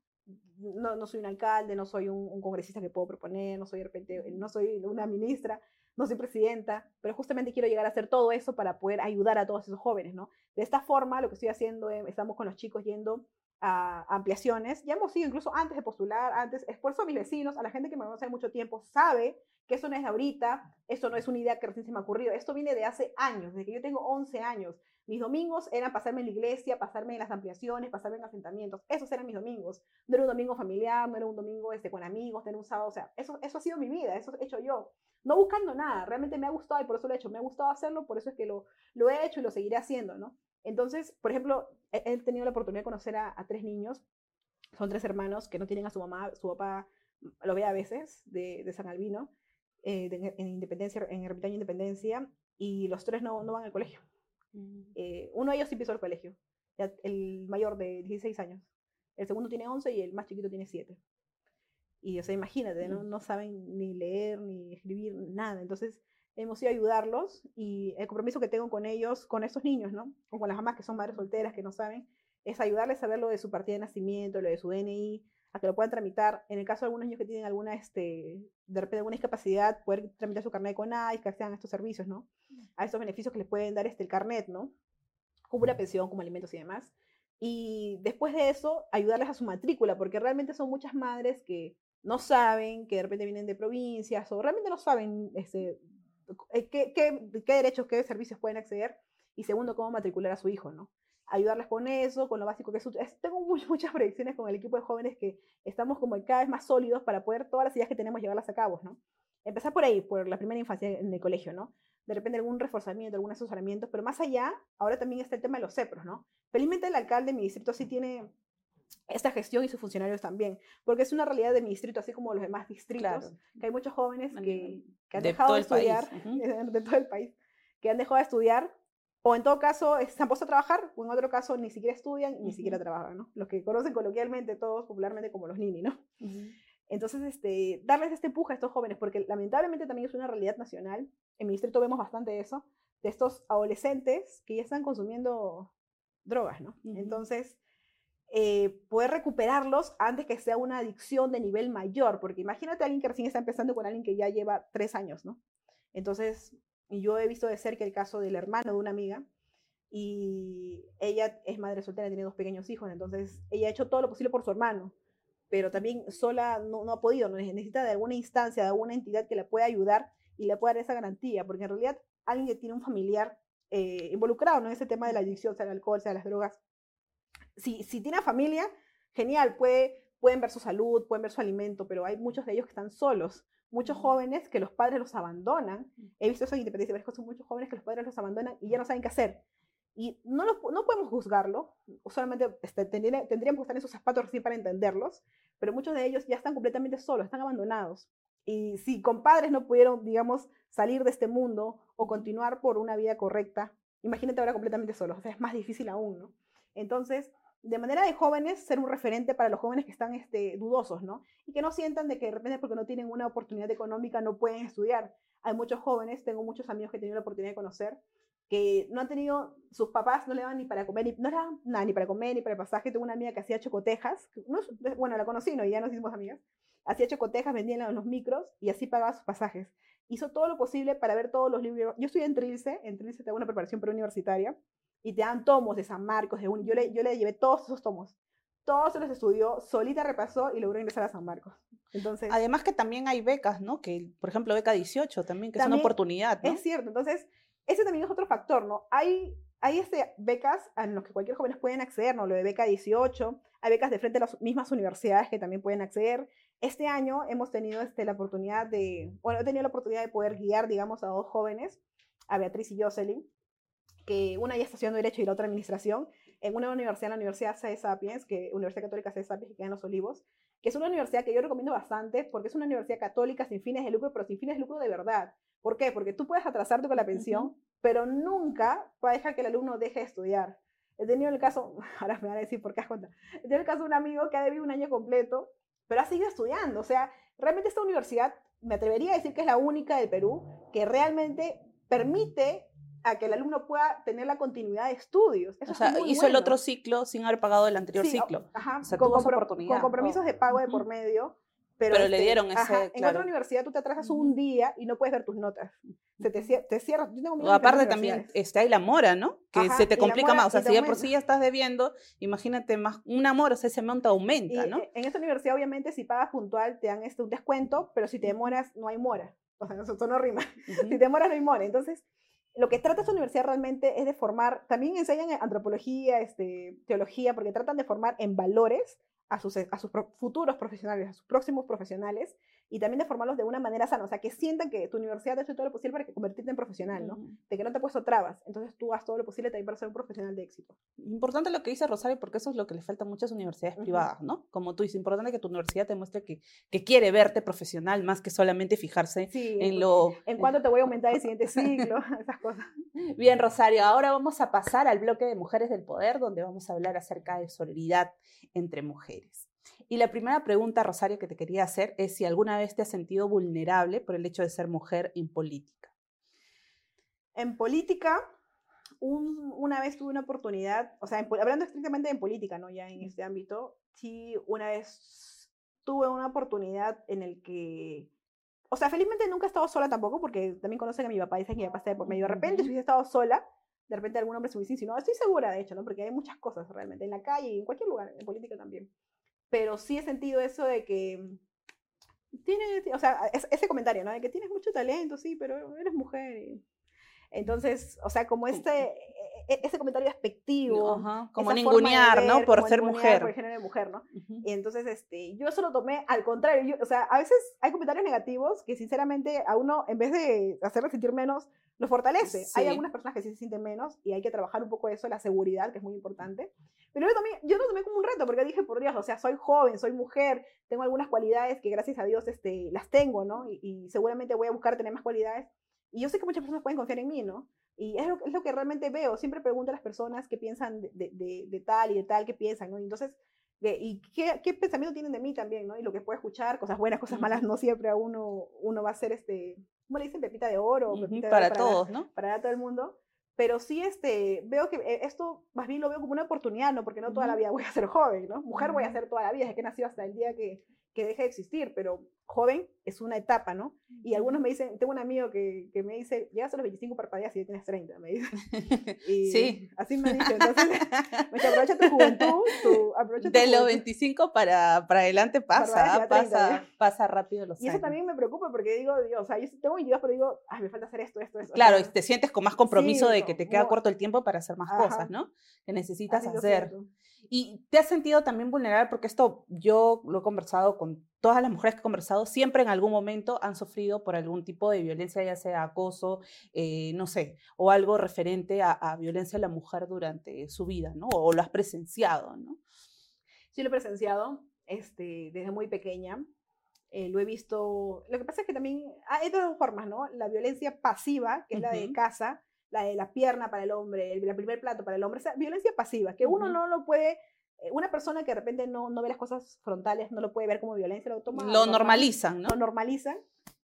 no, no soy un alcalde, no soy un, congresista que puedo proponer, no soy de repente, no soy una ministra, no soy presidenta, pero justamente quiero llegar a hacer todo eso para poder ayudar a todos esos jóvenes, ¿no? De esta forma, lo que estoy haciendo, es, estamos con los chicos yendo a ampliaciones. Ya hemos ido incluso antes de postular, antes, esfuerzo a mis vecinos, a la gente que me conoce hace mucho tiempo, sabe que eso no es de ahorita, eso no es una idea que recién se me ha ocurrido, esto viene de hace años, desde que yo tengo 11 años. Mis domingos eran pasarme en la iglesia, pasarme en las ampliaciones, pasarme en asentamientos. Esos eran mis domingos. No era un domingo familiar, no era un domingo este, con amigos, tener un sábado. O sea, eso, eso ha sido mi vida, eso he hecho yo. No buscando nada, realmente me ha gustado y por eso lo he hecho. Me ha gustado hacerlo, por eso es que lo, lo he hecho y lo seguiré haciendo, ¿no? Entonces, por ejemplo, he, tenido la oportunidad de conocer a, tres niños, son tres hermanos que no tienen a su mamá, su papá lo ve a veces, de, San Albino, eh, en Independencia, en Ermitaño Independencia, y los tres no, no van al colegio. Mm. Eh, uno de ellos sí pisó el colegio, el mayor de 16 años. El segundo tiene 11 y el más chiquito tiene 7. Y, o sea, imagínate, ¿no? Mm. no saben ni leer, ni escribir, nada. Entonces, hemos ido a ayudarlos y el compromiso que tengo con ellos, con estos niños, ¿no? O con las mamás que son madres solteras, que no saben, es ayudarles a ver lo de su partida de nacimiento, lo de su DNI, a que lo puedan tramitar. En el caso de algunos niños que tienen alguna, este, de repente alguna discapacidad, poder tramitar su carnet con AIS, que accedan a estos servicios, ¿no? A estos beneficios que les pueden dar este, el carnet, ¿no? Como una pensión, como alimentos y demás. Y después de eso, ayudarles a su matrícula, porque realmente son muchas madres que no saben, que de repente vienen de provincias, o realmente no saben este, ¿qué, qué, derechos, qué servicios pueden acceder? Y segundo, cómo matricular a su hijo, ¿no? ayudarles con eso, con lo básico que es. Tengo muchas proyecciones con el equipo de jóvenes que estamos como cada vez más sólidos para poder todas las ideas que tenemos llevarlas a cabo, ¿no? Empezar por ahí, por la primera infancia en el colegio, ¿no? De repente algún reforzamiento, algún asesoramiento, pero más allá, ahora también está el tema de los CEPROS, ¿no? Felizmente el alcalde de mi distrito sí tiene esta gestión y sus funcionarios también, porque es una realidad de mi distrito, así como los demás distritos, que hay muchos jóvenes que, que han dejado de estudiar, de todo el país, que han dejado de estudiar, o en todo caso se han puesto a trabajar, o en otro caso ni siquiera estudian ni siquiera trabajan, ¿no? Los que conocen coloquialmente todos, popularmente como los nini, ¿no? Entonces, este, darles este empuje a estos jóvenes, porque lamentablemente también es una realidad nacional, en mi distrito vemos bastante eso, de estos adolescentes que ya están consumiendo drogas, ¿no? Entonces, eh, poder recuperarlos antes que sea una adicción de nivel mayor, porque imagínate a alguien que recién está empezando con alguien que ya lleva tres años, ¿no? Entonces, yo he visto de cerca el caso del hermano de una amiga y ella es madre soltera, tiene dos pequeños hijos, entonces ella ha hecho todo lo posible por su hermano, pero también sola no, ha podido, necesita de alguna instancia, de alguna entidad que le pueda ayudar y le pueda dar esa garantía, porque en realidad alguien que tiene un familiar eh, involucrado en ese tema de la adicción, sea el alcohol, sea las drogas, si, si tiene familia, genial, puede, pueden ver su salud, pueden ver su alimento, pero hay muchos de ellos que están solos. Muchos jóvenes que los padres los abandonan. He visto eso en Independencia, pero son muchos jóvenes que los padres los abandonan y ya no saben qué hacer. Y no, no podemos juzgarlo, solamente este, tendríamos que estar en sus zapatos recién para entenderlos, pero muchos de ellos ya están completamente solos, están abandonados. Y si con padres no pudieron, digamos, salir de este mundo o continuar por una vida correcta, imagínate ahora completamente solos, o sea, es más difícil aún, ¿no? Entonces, de manera de jóvenes, ser un referente para los jóvenes que están este, dudosos, ¿no? Y que no sientan de que de repente porque no tienen una oportunidad económica no pueden estudiar. Hay muchos jóvenes, tengo muchos amigos que he tenido la oportunidad de conocer, que no han tenido, sus papás no le dan ni para comer, ni, no le dan nada, ni para comer, ni para el pasaje. Tengo una amiga que hacía chocotejas, no, bueno, la conocí, ¿no? Y ya nos hicimos amigas. Hacía chocotejas, vendía en los micros y así pagaba sus pasajes. Hizo todo lo posible para ver todos los libros. Yo estoy en Trilce, en Trilce tengo una preparación preuniversitaria y te dan tomos de San Marcos, de un, yo le, yo le llevé todos esos tomos. Todos se los estudió, solita repasó y logró ingresar a San Marcos. Entonces, Además que también hay becas, ¿no? Que, por ejemplo, beca 18 también, que es una oportunidad, ¿no? Es cierto, entonces, ese también es otro factor, ¿no? Hay, hay este, becas a las que cualquier joven pueden acceder, ¿no? Lo de beca 18, hay becas de frente a las mismas universidades que también pueden acceder. Este año hemos tenido este, la oportunidad de, bueno, he tenido la oportunidad de poder guiar, digamos, a dos jóvenes, a Beatriz y Jocelyn, que una ya está estudiando Derecho y la otra Administración, en una universidad, la Universidad C. Sapiens, que Universidad Católica C. Sapiens, que queda en Los Olivos, que es una universidad que yo recomiendo bastante porque es una universidad católica sin fines de lucro, pero sin fines de lucro de verdad. ¿Por qué? Porque tú puedes atrasarte con la pensión, pero nunca va a dejar que el alumno deje de estudiar. He tenido el caso, ahora me van a decir por qué has contado, he tenido el caso de un amigo que ha debido un año completo, pero ha seguido estudiando. O sea, realmente esta universidad, me atrevería a decir que es la única del Perú que realmente permite a que el alumno pueda tener la continuidad de estudios. Eso o sea, hizo el otro ciclo sin haber pagado el anterior ciclo. Ajá, con, oportunidad. con, compromisos de pago de por medio. Pero, le este, dieron ese. En otra universidad tú te atrasas un día y no puedes ver tus notas. Se te, te cierras. aparte también está ahí la mora, ¿no? Que se te complica más. O sea, si ya por sí ya estás debiendo, imagínate más un amor, o sea, ese monto aumenta, ¿no? En esta universidad, obviamente, si pagas puntual, te dan este, un descuento, pero si te demoras, no hay mora. O sea, eso no rima. Si te demoras, no hay mora. Entonces, lo que trata esta universidad realmente es de formar, también enseñan antropología, este, teología, porque tratan de formar en valores a sus, a sus futuros profesionales, a sus próximos profesionales, y también de formarlos de una manera sana, o sea, que sientan que tu universidad hace todo lo posible para que convertirte en profesional, ¿no? De que no te ha puesto trabas, entonces tú haces todo lo posible también para ser un profesional de éxito. Importante lo que dice Rosario, porque eso es lo que le falta a muchas universidades privadas, ¿no? Como tú dices, importante que tu universidad te muestre que, que quiere verte profesional más que solamente fijarse en lo... En cuánto te voy a aumentar el siguiente ciclo, esas cosas. Bien, Rosario, ahora vamos a pasar al bloque de Mujeres del Poder, donde vamos a hablar acerca de solidaridad entre mujeres. Y la primera pregunta, Rosario, que te quería hacer es si alguna vez te has sentido vulnerable por el hecho de ser mujer en política. En política, una vez tuve una oportunidad, o sea, hablando estrictamente de política, ¿no? Ya en este ámbito, sí, una vez tuve una oportunidad en el que, o sea, felizmente nunca he estado sola tampoco, porque también conocen a mi papá, dicen que mi papá está por medio. De repente, si hubiese estado sola, de repente algún hombre se hubiese insinuado. Estoy segura, de hecho, ¿no? Porque hay muchas cosas realmente, en la calle y en cualquier lugar, en política también pero sí he sentido eso de que tiene, o sea, ese comentario, ¿no? De que tienes mucho talento, sí, pero eres mujer. Entonces, o sea, como este, e, e, ese comentario despectivo. como ningunear, ¿no? Por ser mujer. Por el género de mujer, ¿no? Y entonces, este, yo eso lo tomé al contrario. o sea, a veces hay comentarios negativos que sinceramente a uno, en vez de hacerle sentir menos, lo fortalece. Hay algunas personas que sí se sienten menos y hay que trabajar un poco eso, la seguridad, que es muy importante. Pero yo, también, yo lo tomé como un reto porque dije, por Dios, o sea, soy joven, soy mujer, tengo algunas cualidades que gracias a Dios este, las tengo, ¿no? Y, y seguramente voy a buscar tener más cualidades. Y yo sé que muchas personas pueden confiar en mí, ¿no? Y es lo, es lo que realmente veo. Siempre pregunto a las personas qué piensan de, de, de, tal y de tal, qué piensan, ¿no? Y entonces, y qué, qué, pensamiento tienen de mí también, ¿no? Y lo que puedo escuchar, cosas buenas, cosas malas, no siempre a uno, uno va a ser este, ¿cómo le dicen? Pepita de oro. Pepita para de todos, ¿no? Para todo el mundo. Pero sí, este, veo que eh, esto más bien lo veo como una oportunidad, ¿no? Porque no toda la vida voy a ser joven, ¿no? Mujer voy a ser toda la vida, desde que nací hasta el día que, que deje de existir, pero joven es una etapa, ¿no? Y algunos me dicen, tengo un amigo que, que me dice, llegas a los 25 parpadeas y ya tienes 30, me dice. Y Sí. Así me dice, entonces, me dice, aprovecha tu juventud, tu, aprovecha De los juventud". 25 para, para adelante pasa, adelante ya 30, pasa, pasa rápido los Y eso años. también me preocupa porque digo, Dios, o sea, yo tengo 22, pero digo, ay, me falta hacer esto, esto, esto. o Claro, y te sientes con más compromiso Sí, de que te queda no. corto el tiempo para hacer más Ajá. cosas, ¿no? Que necesitas hacer. Y te has sentido también vulnerable porque esto yo lo he conversado con todas las mujeres que he conversado, siempre en algún momento han sufrido por algún tipo de violencia, ya sea acoso, eh, no sé, o algo referente a, a violencia a la mujer durante su vida, ¿no? O, lo has presenciado, ¿no? Sí lo he presenciado este, desde muy pequeña. eh, lo he visto. Lo que pasa es que también ah, hay dos formas, ¿no? La violencia pasiva, que es la de casa, la de la pierna para el hombre, el, el primer plato para el hombre. Esa violencia pasiva, que uno no lo puede. eh, Una persona que de repente no, no ve las cosas frontales, no lo puede ver como violencia, lo toma. Lo normal, normalizan, ¿no? Lo normalizan,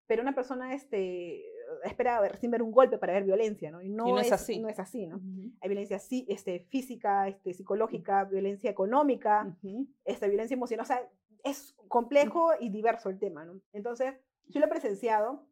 pero una persona este, espera ver- recién ver un golpe para ver violencia, ¿no? Y no, no es así. No es así, ¿no? Ujú. Hay violencia sí, este, física, este, psicológica, violencia económica Ujú. esta violencia emocional. O sea, es complejo y diverso el tema, ¿no? Entonces, yo lo he presenciado.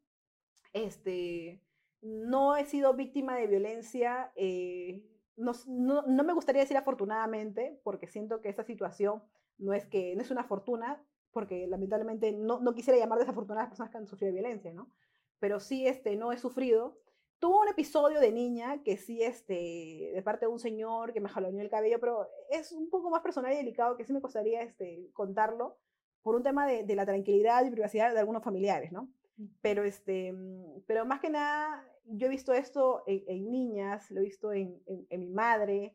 Este, no he sido víctima de violencia. eh, no, no, no me gustaría decir afortunadamente, porque siento que esta situación no es que no es una fortuna, porque lamentablemente no, no quisiera llamar desafortunadas a las personas que han sufrido violencia, ¿no? Pero sí, este, no he sufrido. Tuve un episodio de niña que sí, este, de parte de un señor que me jaloneó el cabello, pero es un poco más personal y delicado que sí me costaría este, contarlo por un tema de, de la tranquilidad y privacidad de algunos familiares, ¿no? Pero, este, mm, pero más que nada, yo he visto esto en, en niñas, lo he visto en, en- en mi madre,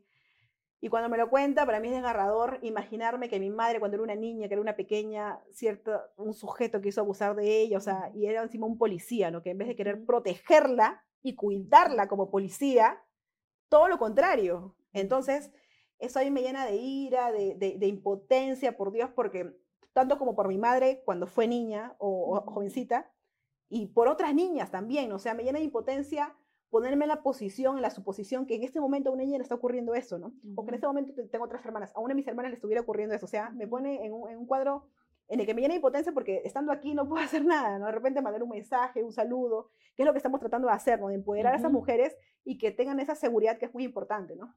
y cuando me lo cuenta, para mí es desgarrador imaginarme que mi madre, cuando era una niña, que era una pequeña, cierto, un sujeto quiso abusar de ella, o sea, y era encima un policía, ¿no? Que en vez de querer protegerla y cuidarla como policía, todo lo contrario. Entonces, eso a mí me llena de ira, de, de- de impotencia, por Dios, porque tanto como por mi madre cuando fue niña o, jovencita, y por otras niñas también, o sea, me llena de impotencia ponerme en la posición, en la suposición que en este momento a una niña le está ocurriendo eso, ¿no? O que en este momento te- tengo otras hermanas, a una de mis hermanas le estuviera ocurriendo eso, o sea, me pone en un, en un cuadro en el que me llena de impotencia porque estando aquí no puedo hacer nada, ¿no? De repente mandar un mensaje, un saludo, que es lo que estamos tratando de hacer, ¿no? De empoderar a esas mujeres y que tengan esa seguridad que es muy importante, ¿no?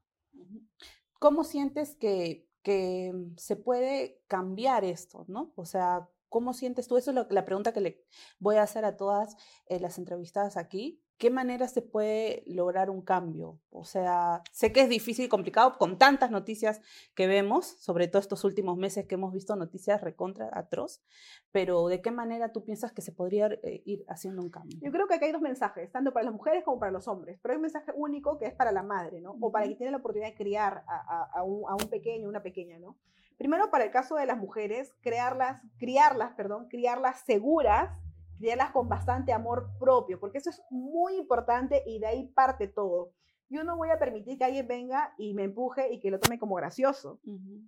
¿Cómo sientes que, que se puede cambiar esto, no? O sea, ¿cómo sientes tú? Eso es lo- la pregunta que le voy a hacer a todas eh, las entrevistadas aquí. ¿Qué manera se puede lograr un cambio? O sea, sé que es difícil y complicado con tantas noticias que vemos, sobre todo estos últimos meses que hemos visto noticias recontra atroz, pero ¿de qué manera tú piensas que se podría eh, ir haciendo un cambio? Yo creo que acá hay dos mensajes, tanto para las mujeres como para los hombres, pero hay un mensaje único que es para la madre, ¿no? O para quien tiene la oportunidad de criar a, a- a un, a un pequeño, una pequeña, ¿no? Primero, para el caso de las mujeres, crearlas, criarlas, perdón, criarlas seguras, criarlas con bastante amor propio, porque eso es muy importante y de ahí parte todo. Yo no voy a permitir que alguien venga y me empuje y que lo tome como gracioso.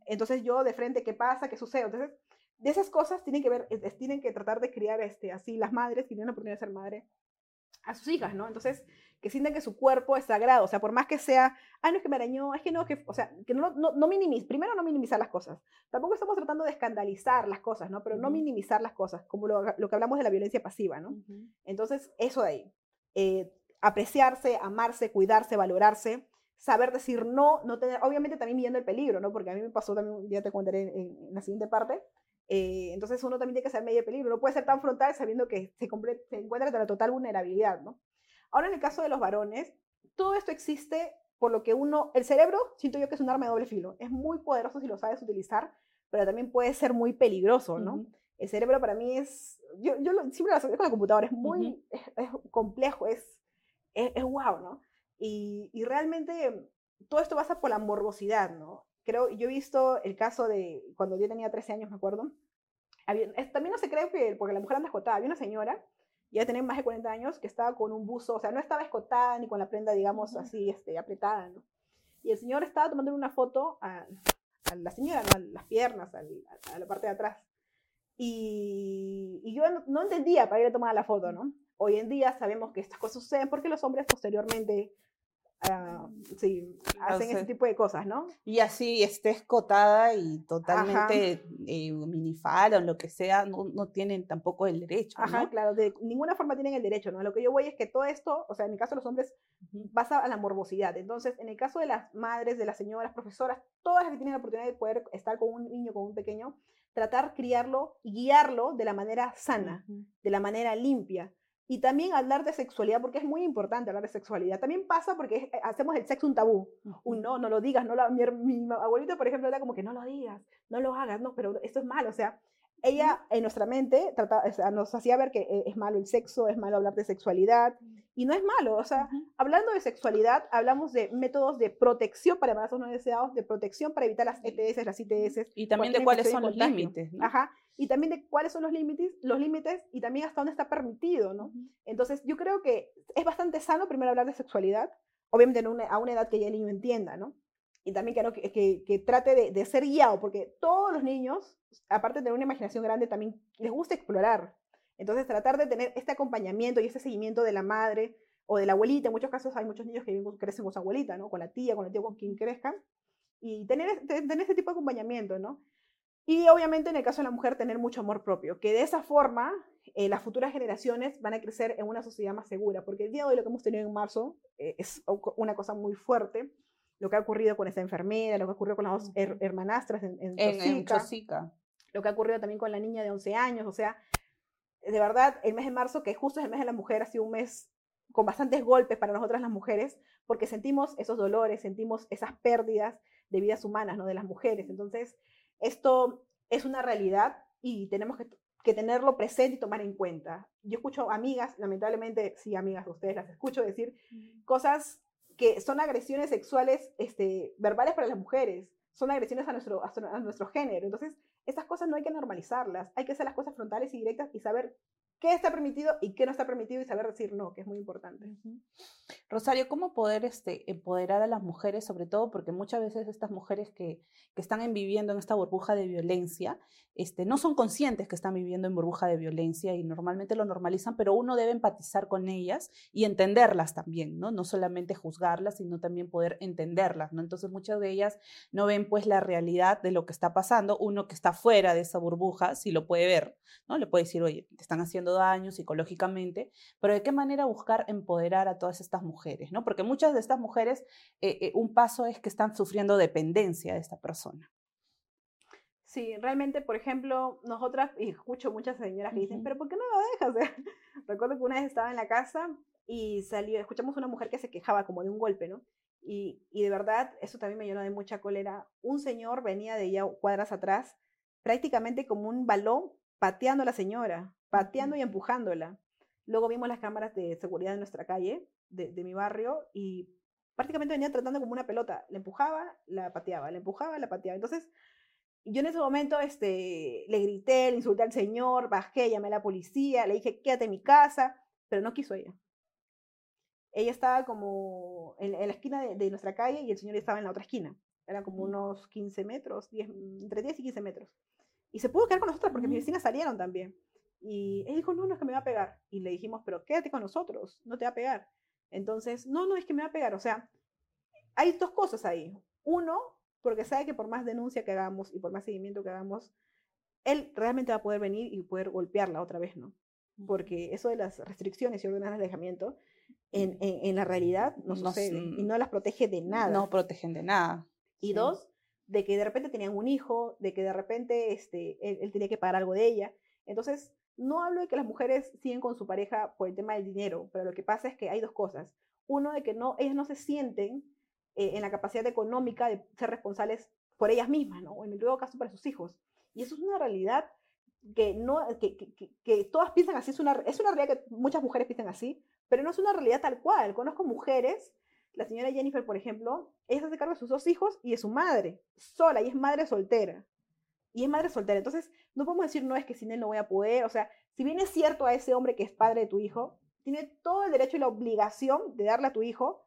Entonces yo de frente, ¿qué pasa? ¿Qué sucede? Entonces, de esas cosas tienen que ver, es- tienen que tratar de criar este, así las madres, que tienen la oportunidad de ser madre, a sus hijas, ¿no? Entonces, que sientan que su cuerpo es sagrado, o sea, por más que sea, ay, no es que me arañó, es que no, que, o sea, que no, no, no minimiz, primero no minimizar las cosas, tampoco estamos tratando de escandalizar las cosas, ¿no? Pero no minimizar las cosas, como lo, lo que hablamos de la violencia pasiva, ¿no? Entonces, eso de ahí. Eh, apreciarse, amarse, cuidarse, valorarse, saber decir no, no tener, obviamente también midiendo el peligro, ¿no? Porque a mí me pasó también, ya te contaré en, en la siguiente parte. eh, entonces uno también tiene que saber medir el peligro, no puede ser tan frontal sabiendo que se, se encuentra en la total vulnerabilidad, ¿no? Ahora en el caso de los varones, todo esto existe por lo que uno, el cerebro, siento yo que es un arma de doble filo, es muy poderoso si lo sabes utilizar, pero también puede ser muy peligroso, ¿no? El cerebro para mí es, yo, yo lo- siempre lo asocio con la computadora, es muy es, es complejo, es, es, es wow, ¿no? Y, y realmente todo esto pasa por la morbosidad, ¿no? Creo, yo he visto el caso de cuando yo tenía 13 años, me acuerdo, había- es- también no se cree que, porque la mujer anda escotada, había una señora, ya tenía más de 40 años, que estaba con un buzo, o sea, no estaba escotada ni con la prenda, digamos, así, este, apretada, ¿no? Y el señor estaba tomando una foto a, a la señora, ¿no? a las piernas, a, a la parte de atrás. Y, y yo no, no entendía para ir a tomar la foto, ¿no? Hoy en día sabemos que estas cosas suceden porque los hombres posteriormente ah, sí, hacen ese tipo de cosas, ¿no? Y así estés cotada y totalmente eh, o lo que sea, no, no, tienen tampoco el derecho. Ajá, claro, de ninguna forma tienen el derecho, ¿no? Lo que yo voy es que todo esto, o sea, en el caso de los hombres, pasa a la morbosidad. Entonces, en el caso de las madres, de las señoras, profesoras, todas las que tienen la oportunidad de poder estar con un niño, con un pequeño, tratar criarlo y guiarlo de la manera sana, de la manera limpia. Y también hablar de sexualidad, porque es muy importante hablar de sexualidad. También pasa porque eh, hacemos el sexo un tabú. Un no, no lo digas, no lo, mi, mi, abuelita, por ejemplo, era como que no lo digas, no lo hagas, no, pero esto es malo. O sea, ella en nuestra mente nos hacía ver que eh, es malo el sexo, es malo hablar de sexualidad, y no es malo, o sea, hablando de sexualidad, hablamos de métodos de protección para embarazos no deseados, de protección para evitar las ETS, las ITS. Y también de cuáles son los límites. Ajá, y también de cuáles son los límites, los límites y también hasta dónde está permitido, ¿no? Entonces, yo creo que es bastante sano primero hablar de sexualidad, obviamente a una edad que ya el niño entienda, ¿no? Y también que, que, que trate de, de ser guiado, porque todos los niños, aparte de tener una imaginación grande, también les gusta explorar. Entonces, tratar de tener este acompañamiento y este seguimiento de la madre o de la abuelita, en muchos casos hay muchos niños que crecen con su abuelita, ¿no? Con la tía, con el tío, con quien crezcan, y tener, tener este tipo de acompañamiento, ¿no? Y obviamente en el caso de la mujer, tener mucho amor propio, que de esa forma eh, las futuras generaciones van a crecer en una sociedad más segura, porque el día de hoy lo que hemos tenido en marzo eh, es una cosa muy fuerte, lo que ha ocurrido con esa enfermera, lo que ha ocurrido con las dos hermanastras en, en, en, lo que ha ocurrido también con la niña de 11 años, o sea, de verdad, el mes de marzo, que justo es el mes de la mujer, ha sido un mes con bastantes golpes para nosotras las mujeres, porque sentimos esos dolores, sentimos esas pérdidas de vidas humanas, ¿no? De las mujeres. Entonces, esto es una realidad y tenemos que, tenerlo presente y tomar en cuenta. Yo escucho amigas, lamentablemente, sí, amigas, ustedes las escucho decir cosas que son agresiones sexuales este, verbales para las mujeres, son agresiones a nuestro, a nuestro género. Entonces, estas cosas no hay que normalizarlas, hay que hacer las cosas frontales y directas y saber qué está permitido y qué no está permitido y saber decir no, que es muy importante. Rosario, ¿cómo poder este, empoderar a las mujeres, sobre todo porque muchas veces estas mujeres que, que están viviendo en esta burbuja de violencia, este, no son conscientes que están viviendo en burbuja de violencia y normalmente lo normalizan, pero uno debe empatizar con ellas y entenderlas también, ¿no? No solamente juzgarlas, sino también poder entenderlas, ¿no? Entonces muchas de ellas no ven pues la realidad de lo que está pasando, uno que está fuera de esa burbuja sí lo puede ver, ¿no? Le puede decir, oye, te están haciendo daño psicológicamente, pero de qué manera buscar empoderar a todas estas mujeres, ¿no? Porque muchas de estas mujeres, eh, eh, un paso es que están sufriendo dependencia de esta persona. Sí, realmente, por ejemplo, nosotras, y escucho muchas señoras que dicen, pero ¿por qué no lo dejas? recuerdo que una vez estaba en la casa y salió, escuchamos una mujer que se quejaba como de un golpe, ¿no? Y, y de verdad, eso también me llenó de mucha cólera. Un señor venía de ella cuadras atrás, prácticamente como un balón, pateando a la señora, pateando y empujándola. Luego vimos las cámaras de seguridad de nuestra calle, de, de mi barrio, y prácticamente venía tratando como una pelota. Le empujaba, la pateaba, le empujaba, la pateaba. Entonces, yo en ese momento este, le grité, le insulté al señor, bajé, llamé a la policía, le dije, quédate en mi casa, pero no quiso ella. Ella estaba como en, la esquina de, nuestra calle y el señor estaba en la otra esquina. Era como unos 15 metros, 10, entre 10 y 15 metros. Y se pudo quedar con nosotros porque mis vecinas salieron también. Y él dijo, no, no es que me va a pegar. Y le dijimos, pero quédate con nosotros, no te va a pegar. Entonces, no, no es que me va a pegar. O sea, hay dos cosas ahí. Uno, porque sabe que por más denuncia que hagamos y por más seguimiento que hagamos, él realmente va a poder venir y poder golpearla otra vez, ¿no? Porque eso de las restricciones y órdenes de alejamiento, en, en, la realidad no, sucede y no las protege de nada. No protegen de nada. Y dos, de que de repente tenían un hijo, de que de repente este, él, tenía que pagar algo de ella. Entonces, no hablo de que las mujeres siguen con su pareja por el tema del dinero, pero lo que pasa es que hay dos cosas. Uno, de que no, ellas no se sienten eh, en la capacidad económica de ser responsables por ellas mismas. O en el caso para sus hijos. Y eso es una realidad que, no, que, que, todas piensan así, es una, es una realidad que muchas mujeres piensan así, pero no es una realidad tal cual. Conozco mujeres, la señora Jennifer, por ejemplo, ella se hace cargo de sus dos hijos y de su madre, sola, y es madre soltera. Y es madre soltera. Entonces, no podemos decir, no, es que sin él no voy a poder. O sea, si bien es cierto a ese hombre que es padre de tu hijo, tiene todo el derecho y la obligación de darle a tu hijo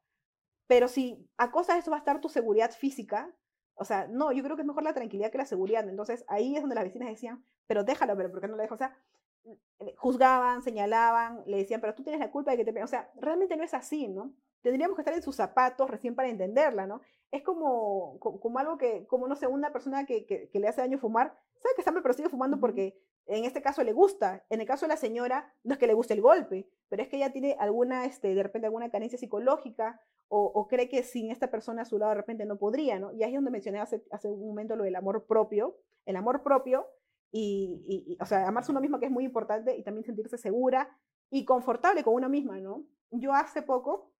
pero si a costa de eso va a estar tu seguridad física, o sea, no, yo creo que es mejor la tranquilidad que la seguridad. Entonces ahí es donde las vecinas decían, pero déjalo, pero ¿por qué no lo dejo? O sea, juzgaban, señalaban, le decían, pero tú tienes la culpa de que te... O sea, realmente no es así, ¿no? Tendríamos que estar en sus zapatos recién para entenderla, ¿no? Es como, como, algo que, como no sé, una persona que, que, le hace daño fumar, sabe que está mal, pero sigue fumando porque en este caso le gusta. En el caso de la señora, no es que le guste el golpe, pero es que ella tiene alguna, este, de repente, alguna carencia psicológica o, cree que sin esta persona a su lado de repente no podría, ¿no? Y ahí es donde mencioné hace, hace un momento lo del amor propio. El amor propio y, y, o sea, amarse uno mismo que es muy importante y también sentirse segura y confortable con uno misma, ¿no? Yo hace poco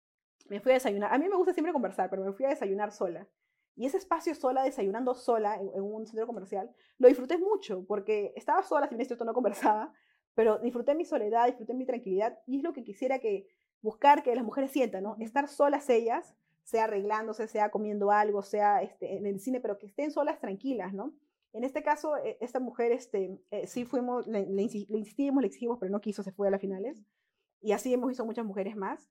me fui a desayunar. A mí me gusta siempre conversar, pero me fui a desayunar sola. Y ese espacio sola, desayunando sola en, un centro comercial, lo disfruté mucho porque estaba sola, si me esto no conversaba, pero disfruté mi soledad, disfruté mi tranquilidad y es lo que quisiera que buscar que las mujeres sientan, ¿no? Estar solas ellas, sea arreglándose, sea comiendo algo, sea este, en el cine, pero que estén solas tranquilas, ¿no? En este caso, e, esta mujer, este, eh, sí fuimos, le, insistimos, le exigimos, pero no quiso, se fue a las finales. Y así hemos visto muchas mujeres más.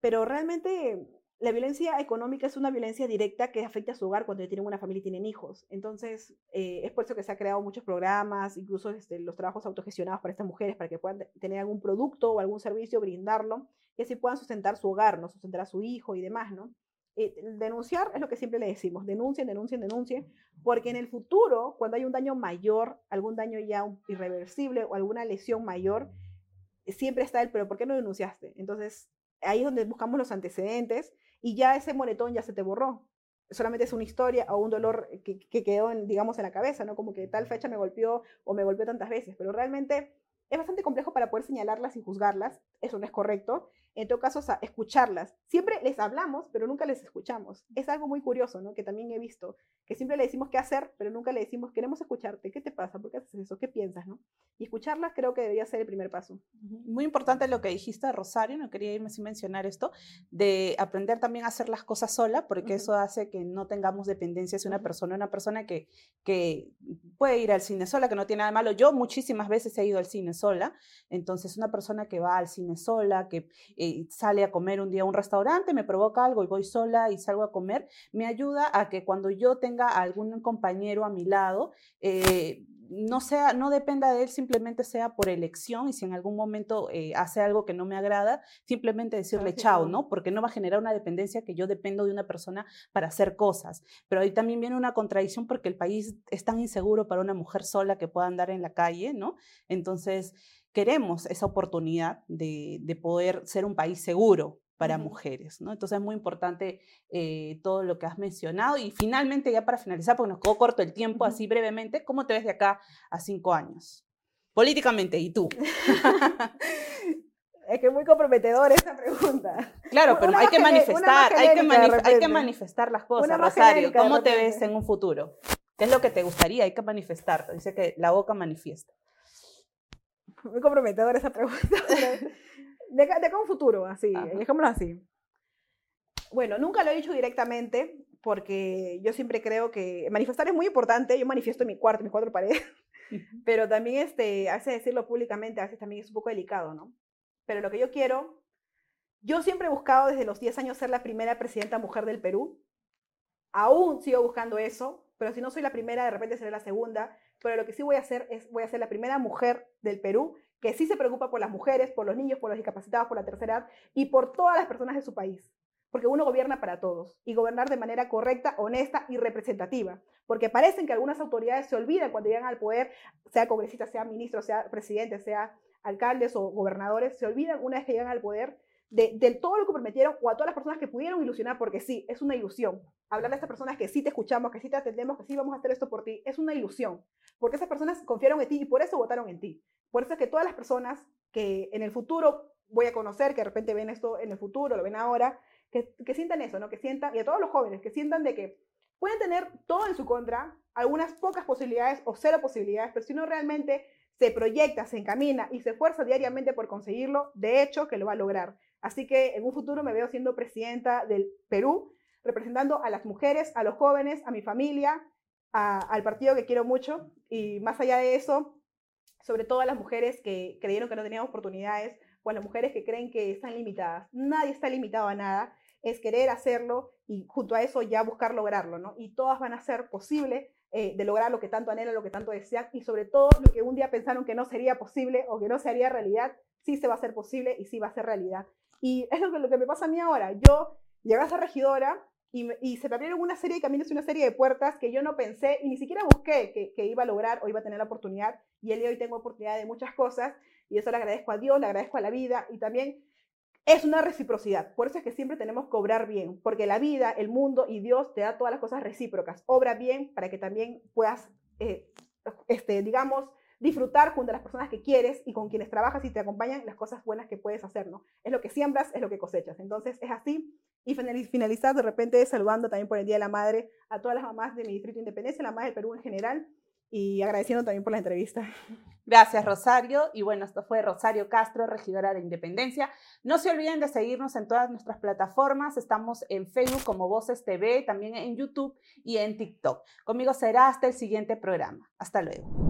Pero realmente la violencia económica es una violencia directa que afecta a su hogar cuando tienen una familia y tienen hijos. Entonces, eh, es por eso que se han creado muchos programas, incluso este, los trabajos autogestionados para estas mujeres, para que puedan tener algún producto o algún servicio, brindarlo, y así puedan sustentar su hogar, ¿no? sustentar a su hijo y demás, ¿no? Eh, denunciar es lo que siempre le decimos, denuncien, denuncien, denuncien, porque en el futuro, cuando hay un daño mayor, algún daño ya irreversible o alguna lesión mayor, siempre está el, pero ¿por qué no denunciaste? Entonces, ahí es donde buscamos los antecedentes y ya ese moretón ya se te borró. Solamente es una historia o un dolor que, que quedó, en, digamos, en la cabeza, ¿no? Como que tal fecha me golpeó o me golpeó tantas veces, pero realmente es bastante complejo para poder señalarlas y juzgarlas, eso no es correcto, en todo caso, a escucharlas. Siempre les hablamos, pero nunca les escuchamos. Es algo muy curioso, ¿no? Que también he visto, que siempre le decimos qué hacer, pero nunca le decimos, queremos escucharte, ¿qué te pasa? ¿Por qué haces eso? ¿Qué piensas, no? Y escucharlas creo que debería ser el primer paso. Muy importante lo que dijiste, Rosario, no quería irme sin mencionar esto, de aprender también a hacer las cosas sola, porque eso hace que no tengamos dependencias de una persona, una persona que, que puede ir al cine sola, que no tiene nada de malo. Yo muchísimas veces he ido al cine sola, entonces una persona que va al cine sola, que... Eh, sale a comer un día a un restaurante, me provoca algo y voy sola y salgo a comer, me ayuda a que cuando yo tenga algún compañero a mi lado, eh, no sea, no dependa de él, simplemente sea por elección y si en algún momento eh, hace algo que no me agrada, simplemente decirle chao, ¿no? Porque no va a generar una dependencia que yo dependo de una persona para hacer cosas. Pero ahí también viene una contradicción porque el país es tan inseguro para una mujer sola que pueda andar en la calle, ¿no? Entonces, queremos esa oportunidad de, poder ser un país seguro para mujeres, ¿no? Entonces es muy importante eh, todo lo que has mencionado. Y finalmente, ya para finalizar, porque nos quedó corto el tiempo, así brevemente, ¿cómo te ves de acá a cinco años? Políticamente, ¿y tú? es que es muy comprometedora esa pregunta. Claro, pero hay que manifestar, hay que, hay que, manifestar las cosas, Rosario. ¿Cómo te ves en un futuro? ¿Qué es lo que te gustaría? Hay que manifestar. Dice que la boca manifiesta muy comprometedora esa pregunta. de, de, un futuro, así, dejémoslo así. Bueno, nunca lo he dicho directamente porque yo siempre creo que manifestar es muy importante. Yo manifiesto en mi cuarto, en mis cuatro paredes, pero también este, a veces decirlo públicamente a veces también es un poco delicado, ¿no? Pero lo que yo quiero, yo siempre he buscado desde los 10 años ser la primera presidenta mujer del Perú. Aún sigo buscando eso, pero si no soy la primera, de repente seré la segunda pero lo que sí voy a hacer es, voy a ser la primera mujer del Perú que sí se preocupa por las mujeres, por los niños, por los discapacitados, por la tercera edad y por todas las personas de su país. Porque uno gobierna para todos y gobernar de manera correcta, honesta y representativa. Porque parecen que algunas autoridades se olvidan cuando llegan al poder, sea congresistas, sea ministros, sea presidentes, sea alcaldes o gobernadores, se olvidan una vez que llegan al poder de, todo lo que prometieron o a todas las personas que pudieron ilusionar, porque sí, es una ilusión. Hablar a estas personas que sí te escuchamos, que sí te atendemos, que sí vamos a hacer esto por ti, es una ilusión, porque esas personas confiaron en ti y por eso votaron en ti. Por eso es que todas las personas que en el futuro voy a conocer, que de repente ven esto en el futuro, lo ven ahora, que, que sientan eso, ¿no? Que sientan, y a todos los jóvenes, que sientan de que pueden tener todo en su contra, algunas pocas posibilidades o cero posibilidades, pero si no realmente se proyecta, se encamina y se esfuerza diariamente por conseguirlo, de hecho que lo va a lograr. Así que en un futuro me veo siendo presidenta del Perú, representando a las mujeres, a los jóvenes, a mi familia, al partido que quiero mucho y más allá de eso, sobre todo a las mujeres que creyeron que no tenían oportunidades o a las mujeres que creen que están limitadas. Nadie está limitado a nada, es querer hacerlo y junto a eso ya buscar lograrlo, ¿no? Y todas van a ser posible eh, de lograr lo que tanto anhelan, lo que tanto desean y sobre todo lo que un día pensaron que no sería posible o que no se haría realidad, sí se va a hacer posible y sí va a ser realidad. Y es lo que, me pasa a mí ahora. Yo llegué a ser regidora y, y, se me abrieron una serie de caminos y una serie de puertas que yo no pensé y ni siquiera busqué que, que, iba a lograr o iba a tener la oportunidad. Y el día de hoy tengo oportunidad de muchas cosas y eso le agradezco a Dios, le agradezco a la vida y también es una reciprocidad. Por eso es que siempre tenemos que obrar bien, porque la vida, el mundo y Dios te da todas las cosas recíprocas. Obra bien para que también puedas, eh, este, digamos, disfrutar junto a las personas que quieres y con quienes trabajas y te acompañan las cosas buenas que puedes hacer, ¿no? Es lo que siembras, es lo que cosechas. Entonces, es así. Y finalizar de repente saludando también por el Día de la Madre a todas las mamás de mi distrito de Independencia, la mamá del Perú en general, y agradeciendo también por la entrevista. Gracias, Rosario. Y bueno, esto fue Rosario Castro, regidora de Independencia. No se olviden de seguirnos en todas nuestras plataformas. Estamos en Facebook como Voces TV, también en YouTube y en TikTok. Conmigo será hasta el siguiente programa. Hasta luego.